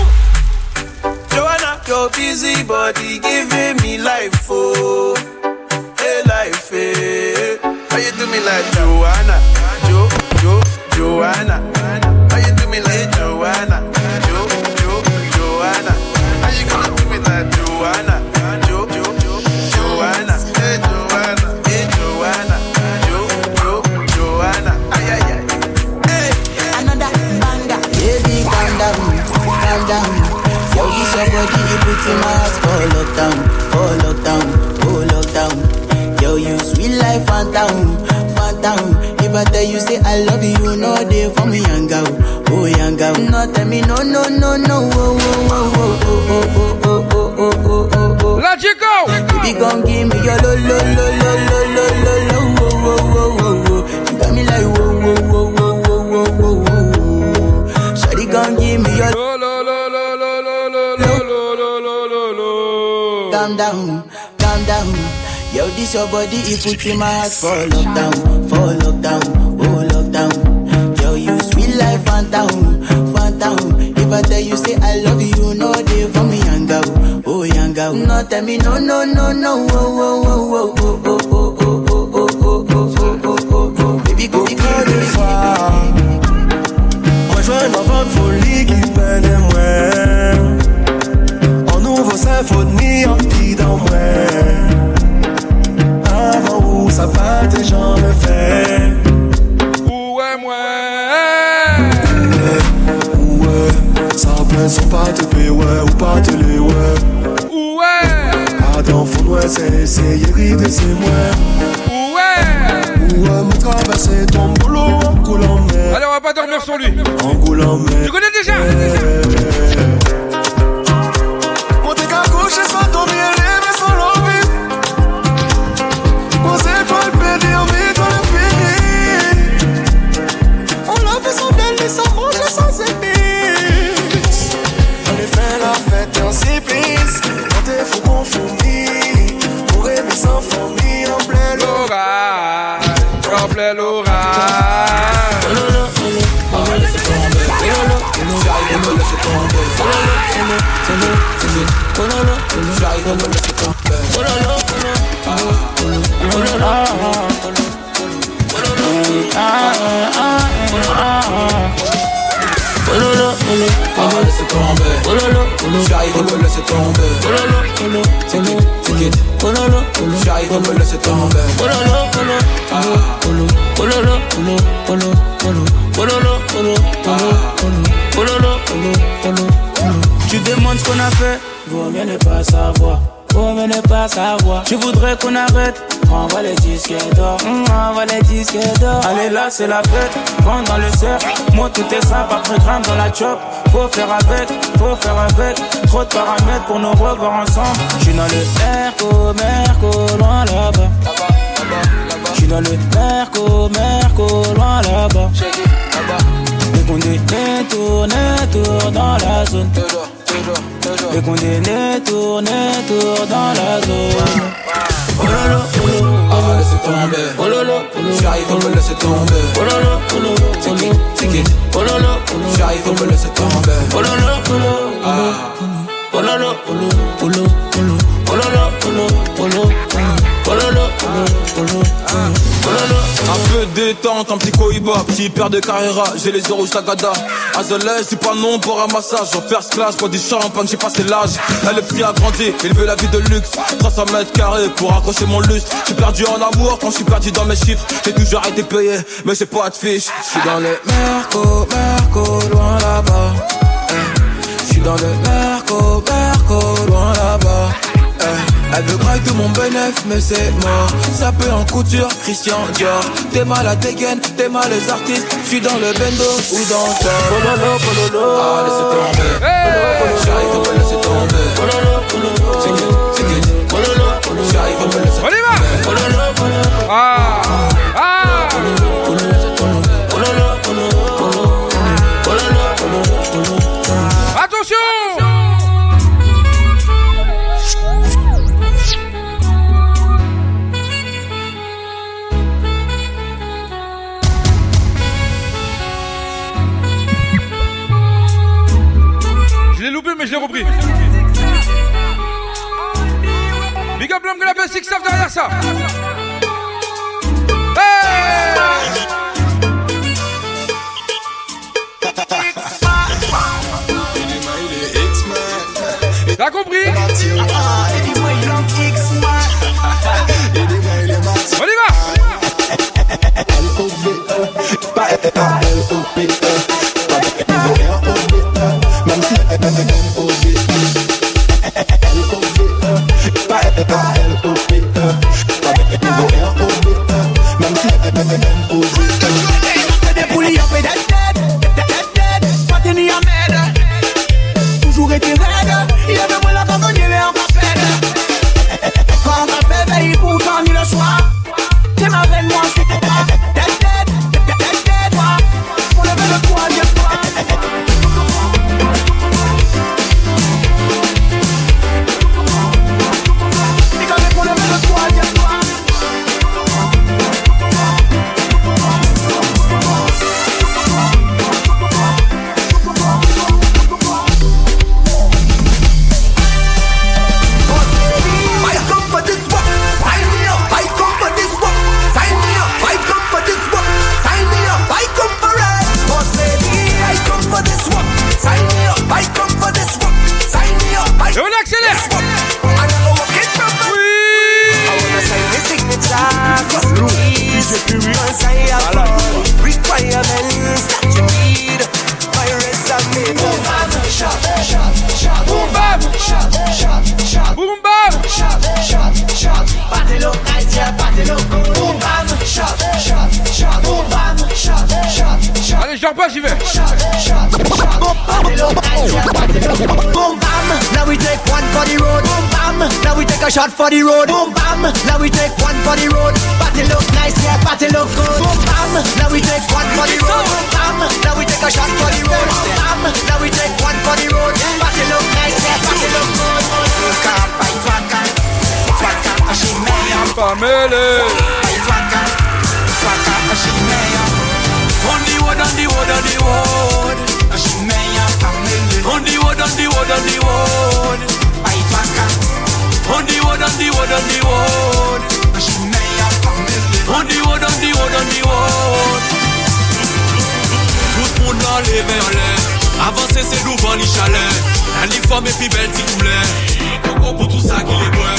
Joanna, your busy body giving me life, oh, hey life, hey. How you do me like Joanna, Jo, Jo, Joanna? How you do me like eh, Joanna, This your body, it put in my heart for lockdown, for lockdown, oh lockdown. Yo, you sweet life, phantom, phantom. If I tell you say I love you, no day for me, young girl, oh young girl. No tell me no, no, no, no, oh, oh, oh, oh, oh, oh, oh, oh, oh, oh, oh, oh, oh, oh, oh. Baby, go, go, Moi je veux une enfant de folie qui peine et moi En nouveau symphonie en petit dans moi ça va tes gens me fait Ouais, moi? Ouais, ça son pas te payer ouais ou pas te les ouais Ouais. Adam fond ouais c'est essayer rider c'est moi Ouais. Ouais, me traverser ton boulot en coulant mer Allez, on va pas dormir sur lui. En coulant mer Tu connais déjà? Pololo, no tene, no Pololo, no hello no Pololo, no pololo no pololo, no Pololo, no pololo, no tomber no pololo, no hello no tomber no pololo, no tene no pololo, no hello no tomber no pololo, no pololo, no pololo, no pololo, no pololo, no pololo, no Tu demandes ce qu'on a fait, vaut mieux ne pas savoir. Vaut mieux ne pas savoir. Tu voudrais qu'on arrête, Envoie les disques d'or, mm, envoie les disques d'or. Allez là, c'est la fête, prends dans le cercle. Moi, tout est simple, après grimpe dans la chop. Faut faire avec, faut faire avec. Trop de paramètres pour nous revoir ensemble. J'suis dans le Merco, Merco, loin là-bas. J'suis dans le Merco, Merco, loin là-bas. Les condés tournent, tournent dans la zone. Les condés tournent, tournent dans la zone. Oh lolo, oh ah, laissez tomber. Oh lolo, oh j'arrive, on me tomber. Oh lolo, oh take it, take it. Oh lolo, oh j'arrive, on me tomber. Oh lolo, oh oh lolo, oh lolo, oh lolo, oh lolo, oh lolo, oh lolo, Un peu détente, un petit cohiba, petit père de carrera, j'ai les euros Sagada. Azelais, c'est pas non pour un massage, en first class, pour du champagne, j'ai passé l'âge. Là, le petit a grandi, il veut la vie de luxe. 300 mètres carrés pour accrocher mon lustre. J'suis perdu en amour quand j'suis perdu dans mes chiffres. J'ai toujours été payé, mais j'ai pas de fiche. J'suis dans le Merco, Merco, loin là-bas. Eh. J'suis dans le Merco, Merco, loin là-bas. Elle veut graille de mon bénéf, mais c'est mort. Ça peut en couture, Christian Dior. T'es mal à dégaine, t'es mal les artistes. J'suis dans le bendo ou dans le Pololo, pololo. Ah, laissez tomber. J'arrive, on me laisser tomber. Pololo, pololo. C'est que, c'est que. Pololo, pololo. J'arrive, on me laisser On y va Pololo, pololo. Ah Mais je l'ai repris. Big up l'homme que la Six Staff derrière ça. Hey T'as compris On (laughs) y va (laughs) over se se nou van li chale Uniforme epi bel ti koule Koko pou tout sa ki bwe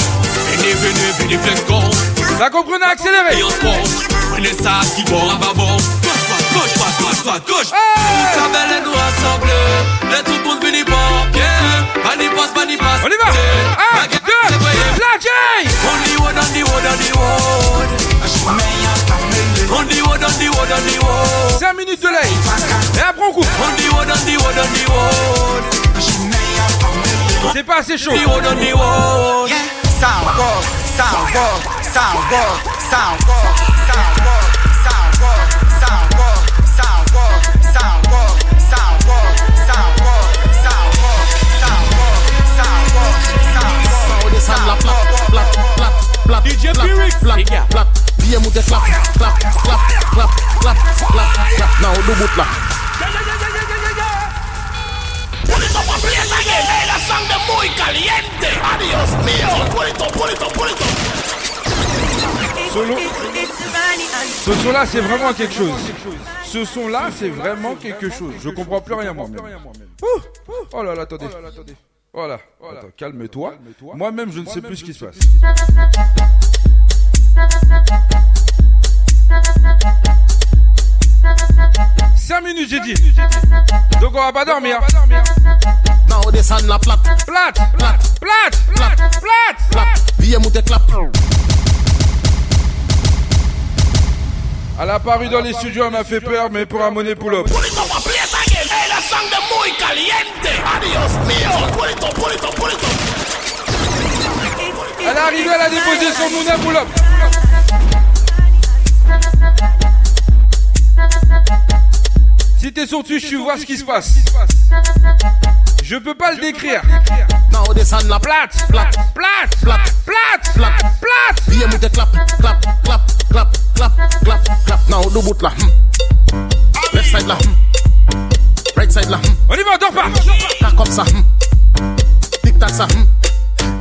Vene vene vene flek kon Sa akselere Yon sa ki bon a Gauche gauche pat, gauche pat, gauche! Sa bel nou asemble Le tout moun vini pas On y va. 1, 2, la J. On on on the road, on the road, on the road. 5 minutes de lait. Et après on coupe. On the road, on the road, on the road. C'est pas assez chaud. On the road, on the road. Now this hand la plat, plat, plat, plat, DJ plat, Pyrex. plat, clap, clap, clap. Now do bout là. Ce c'est vraiment quelque chose. Ce son-là, c'est vraiment quelque chose. Je comprends plus rien moi-même. Oh là là, attendez. Voilà. Calme-toi. Moi-même, je ne sais plus ce qui se passe. 5 minutes, j'ai dit. Donc on va pas dormir. Non, descend la plate. Plate, plate, plate, plate, plate. Elle a paru dans les studios, elle m'a fait peur, mais pour un monnaie pull-up. Elle est arrivée, elle a déposé son monnaie. Si t'es sur Twitch, tu vois ce qui se passe. Je peux pas le décrire. Now hand la Plate, plat, plate, plat, plate, plat. plate. Bien mouté clap, clap, clap, clap, clap, clap, clap. Now do bout là. hmm. Left side là. hmm. Right side là. hmm. On y va, dors pas. Tac comme ça. hmm. Tic tac ça. hmm.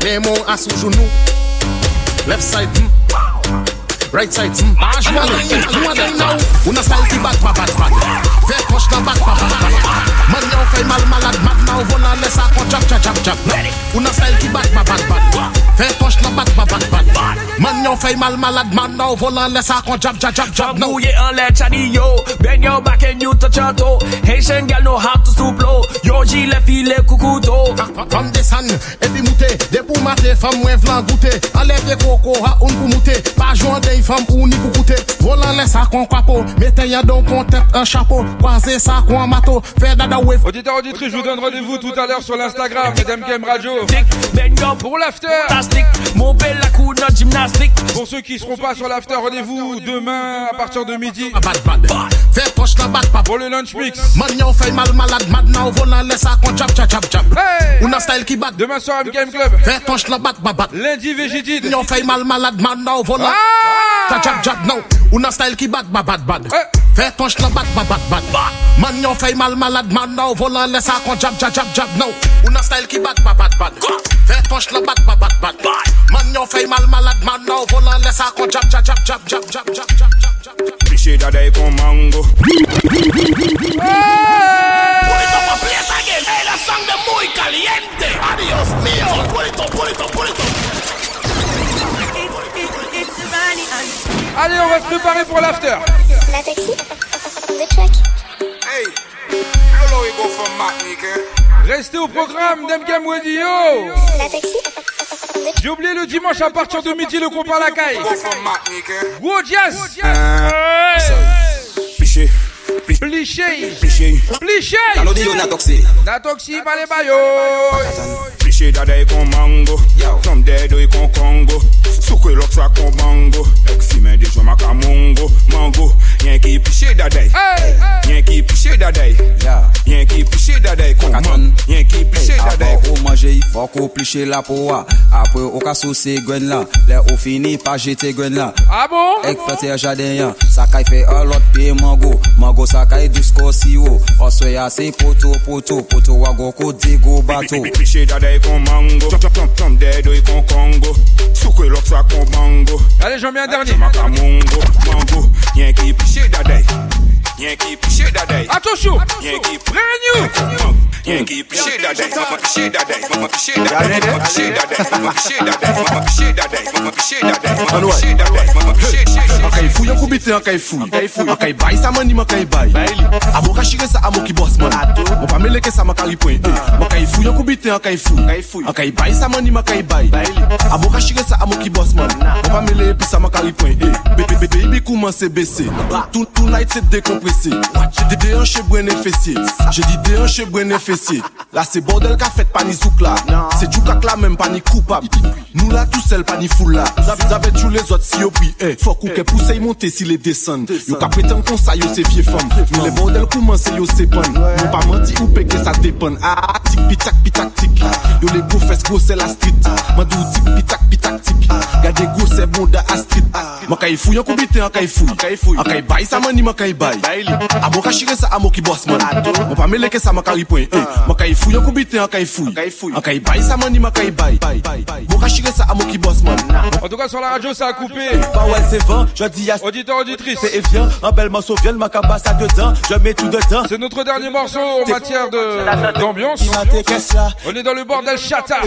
Les mots à sous genou. Left side. Right side, mm, man. You are them now. Una style the bad, bad, bad. Fair push na bad, bad, bad. Man now fai mal malad, mad now vona lesa ko chap chap chap chap. Una style the bad, bad, bad. Fair push na bad, bad, bad. Man now fai mal malad, man now vona lesa ko chap chap chap chap. Now you a let chadi yo. Bend your back and you touch your toe. Haitian girl know how to stoop low. Yo ji le file kukuto. From the sun, every mute, de pou mate, fam wè vlan goûte. Enlève les coco, ha un pou mute. Pas joint des femmes ou ni pour goûter. Volant laisse à con, quapo. Mettez donc en tête un chapeau. Croisez ça, con, mato. Fait dada wave. Auditeur, auditrice, je vous donne rendez-vous tout à l'heure sur l'Instagram, Madame Game Radio. Pour l'after. Mon bel la coup de gymnastique. Pour ceux qui seront pas sur l'after, rendez-vous demain à partir de midi. Bad, bad. Fait poche la batte. Pour le lunch mix. Man, yon fait mal malade, mad now. Volant laisse à con, jab, jab, jab, jab. Hey On a style qui bat. Demain soir, M Club. Fait poche la batte, babat. Lundi, Végétide. Yon fait mal malade, mad now. Volant. Ta jab jab nou, ou nan style ki bad bad bad Fè tonj nan bad ba bad bad Man yon fey mal malad man nou Volan lè sa kon jab jab jab jab nou Ou nan style ki bad ba bad bad Fè tonj nan bad ba bad bad Man yon fey mal malad man nou Volan lè sa kon jab jab jab jab jab jab jab jab jab jab jab Piche daday kon mango Pulito pa plate again Hey la sang de muy caliente Adios mio Pulito, pulito, pulito Allez, on va se préparer pour l'after. La taxi The track. Hey, Lolo go from Martinique. Restez au programme d'Mgam Radio. La taxi J'ai oublié le dimanche à partir de midi le compas à la caille. Go from Martinique. Gros jazz. Piché, Pliché. Pliché. Talo di yo na Cliché da dei con mango. Tom dei doi con Congo. Sou kwe lok sa con bango Ek de jwa maka mongo Mango, yen ki piché da dei Yen ki piché da dei Yen ki piché da dei kon man Yen ki piché da dei Avan ou manje, yi fok ou pliché la poa Apre ou ka souse gwen la Le ou fini pa jete gwen la Ek fete jaden yan Sakay fe alot pe mango. Mango sakay si yo Oswe ya poto poto Poto wago ko digo bato con mango. Jump, dead oi con congo. Soukwe sa con mango. Allez, j'en mets un dernier. Yankee shit that day. Attention. Yankee brand new. Yankee shit that day. Mama shit that day. Mama sa mani makai bai. A boca chega sa amo que boss man. O pa mele que sa makari põe. Makai fui eu cubite akai fui. Akai fui. Akai bai sa mani makai bai. A boca chega sa amo que boss man. O pa mele pisa makari põe. Baby baby baby commence baisser. Tout tout night c'est. pressé. J'ai dit déhanché, brune et fessier. J'ai dit déhanché, brune et fessier. Là, c'est bordel qu'a fait, pas ni zouk là. C'est du cac là, même pas ni coupable. Nous là, tout seul, pas ni foule là. J'avais tous les autres si au prix. Eh, faut qu'on pousse et monter si les descendent. Yo qu'a prétend qu'on ça, yo c'est vieux femme. Mais les bordel commencent, yo c'est bon. Non pas menti ou pégué, ça dépanne. Ah, tic, pitac, pitac, tic. Yo les gros fesses, gros c'est la street. Mandou tic, pitac, pitac, tic. Gardez gros, c'est bon de la street. Makaï fouille, en coubité, en hein, caï fouille. En caï baille, ça manie, en caï baille bay Abo ka shire sa amo ki boss man Mwen pa meleke sa man ka ripwen Man kay fouy an kou bite an kay fouy An kay bay sa mani man kay bay Bo ka shire sa amo ki boss man En tout cas, sur la radio, ça a coupé. Bah ouais, c'est 20, je dis à Auditeur, auditrice. Et viens, un bel morceau, viens, ma cabasse à dedans, je mets tout dedans. C'est notre dernier morceau en matière de d'ambiance. On est dans le bordel chata.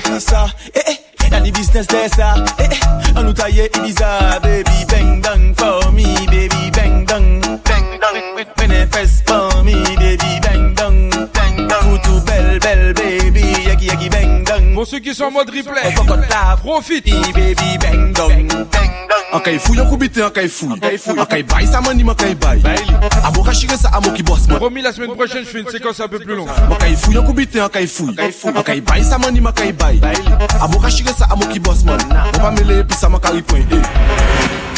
Dans les business de ça. Eh eh, on nous taille Ibiza, baby bang bang for me, baby bang bang, bang bang dang. When, fess for me, baby, bang dang. Bang. Foutou belle belle baby, yaki yaki bang dang. Pour ceux qui sont en mode replay, profite. Baby bang dang. En caille fouille, en coubité, en caille fouille. En caille ça m'anime, en caille baille. A boca chire, ça amo qui bosse. Remis la semaine prochaine, je fais une séquence un peu plus longue. En caille fouille, en coubité, en caille fouille. En caille baille, ça caille baille. A boca chire, ça amo qui bosse, man. On va mêler, puis ça m'a carré point. Eh.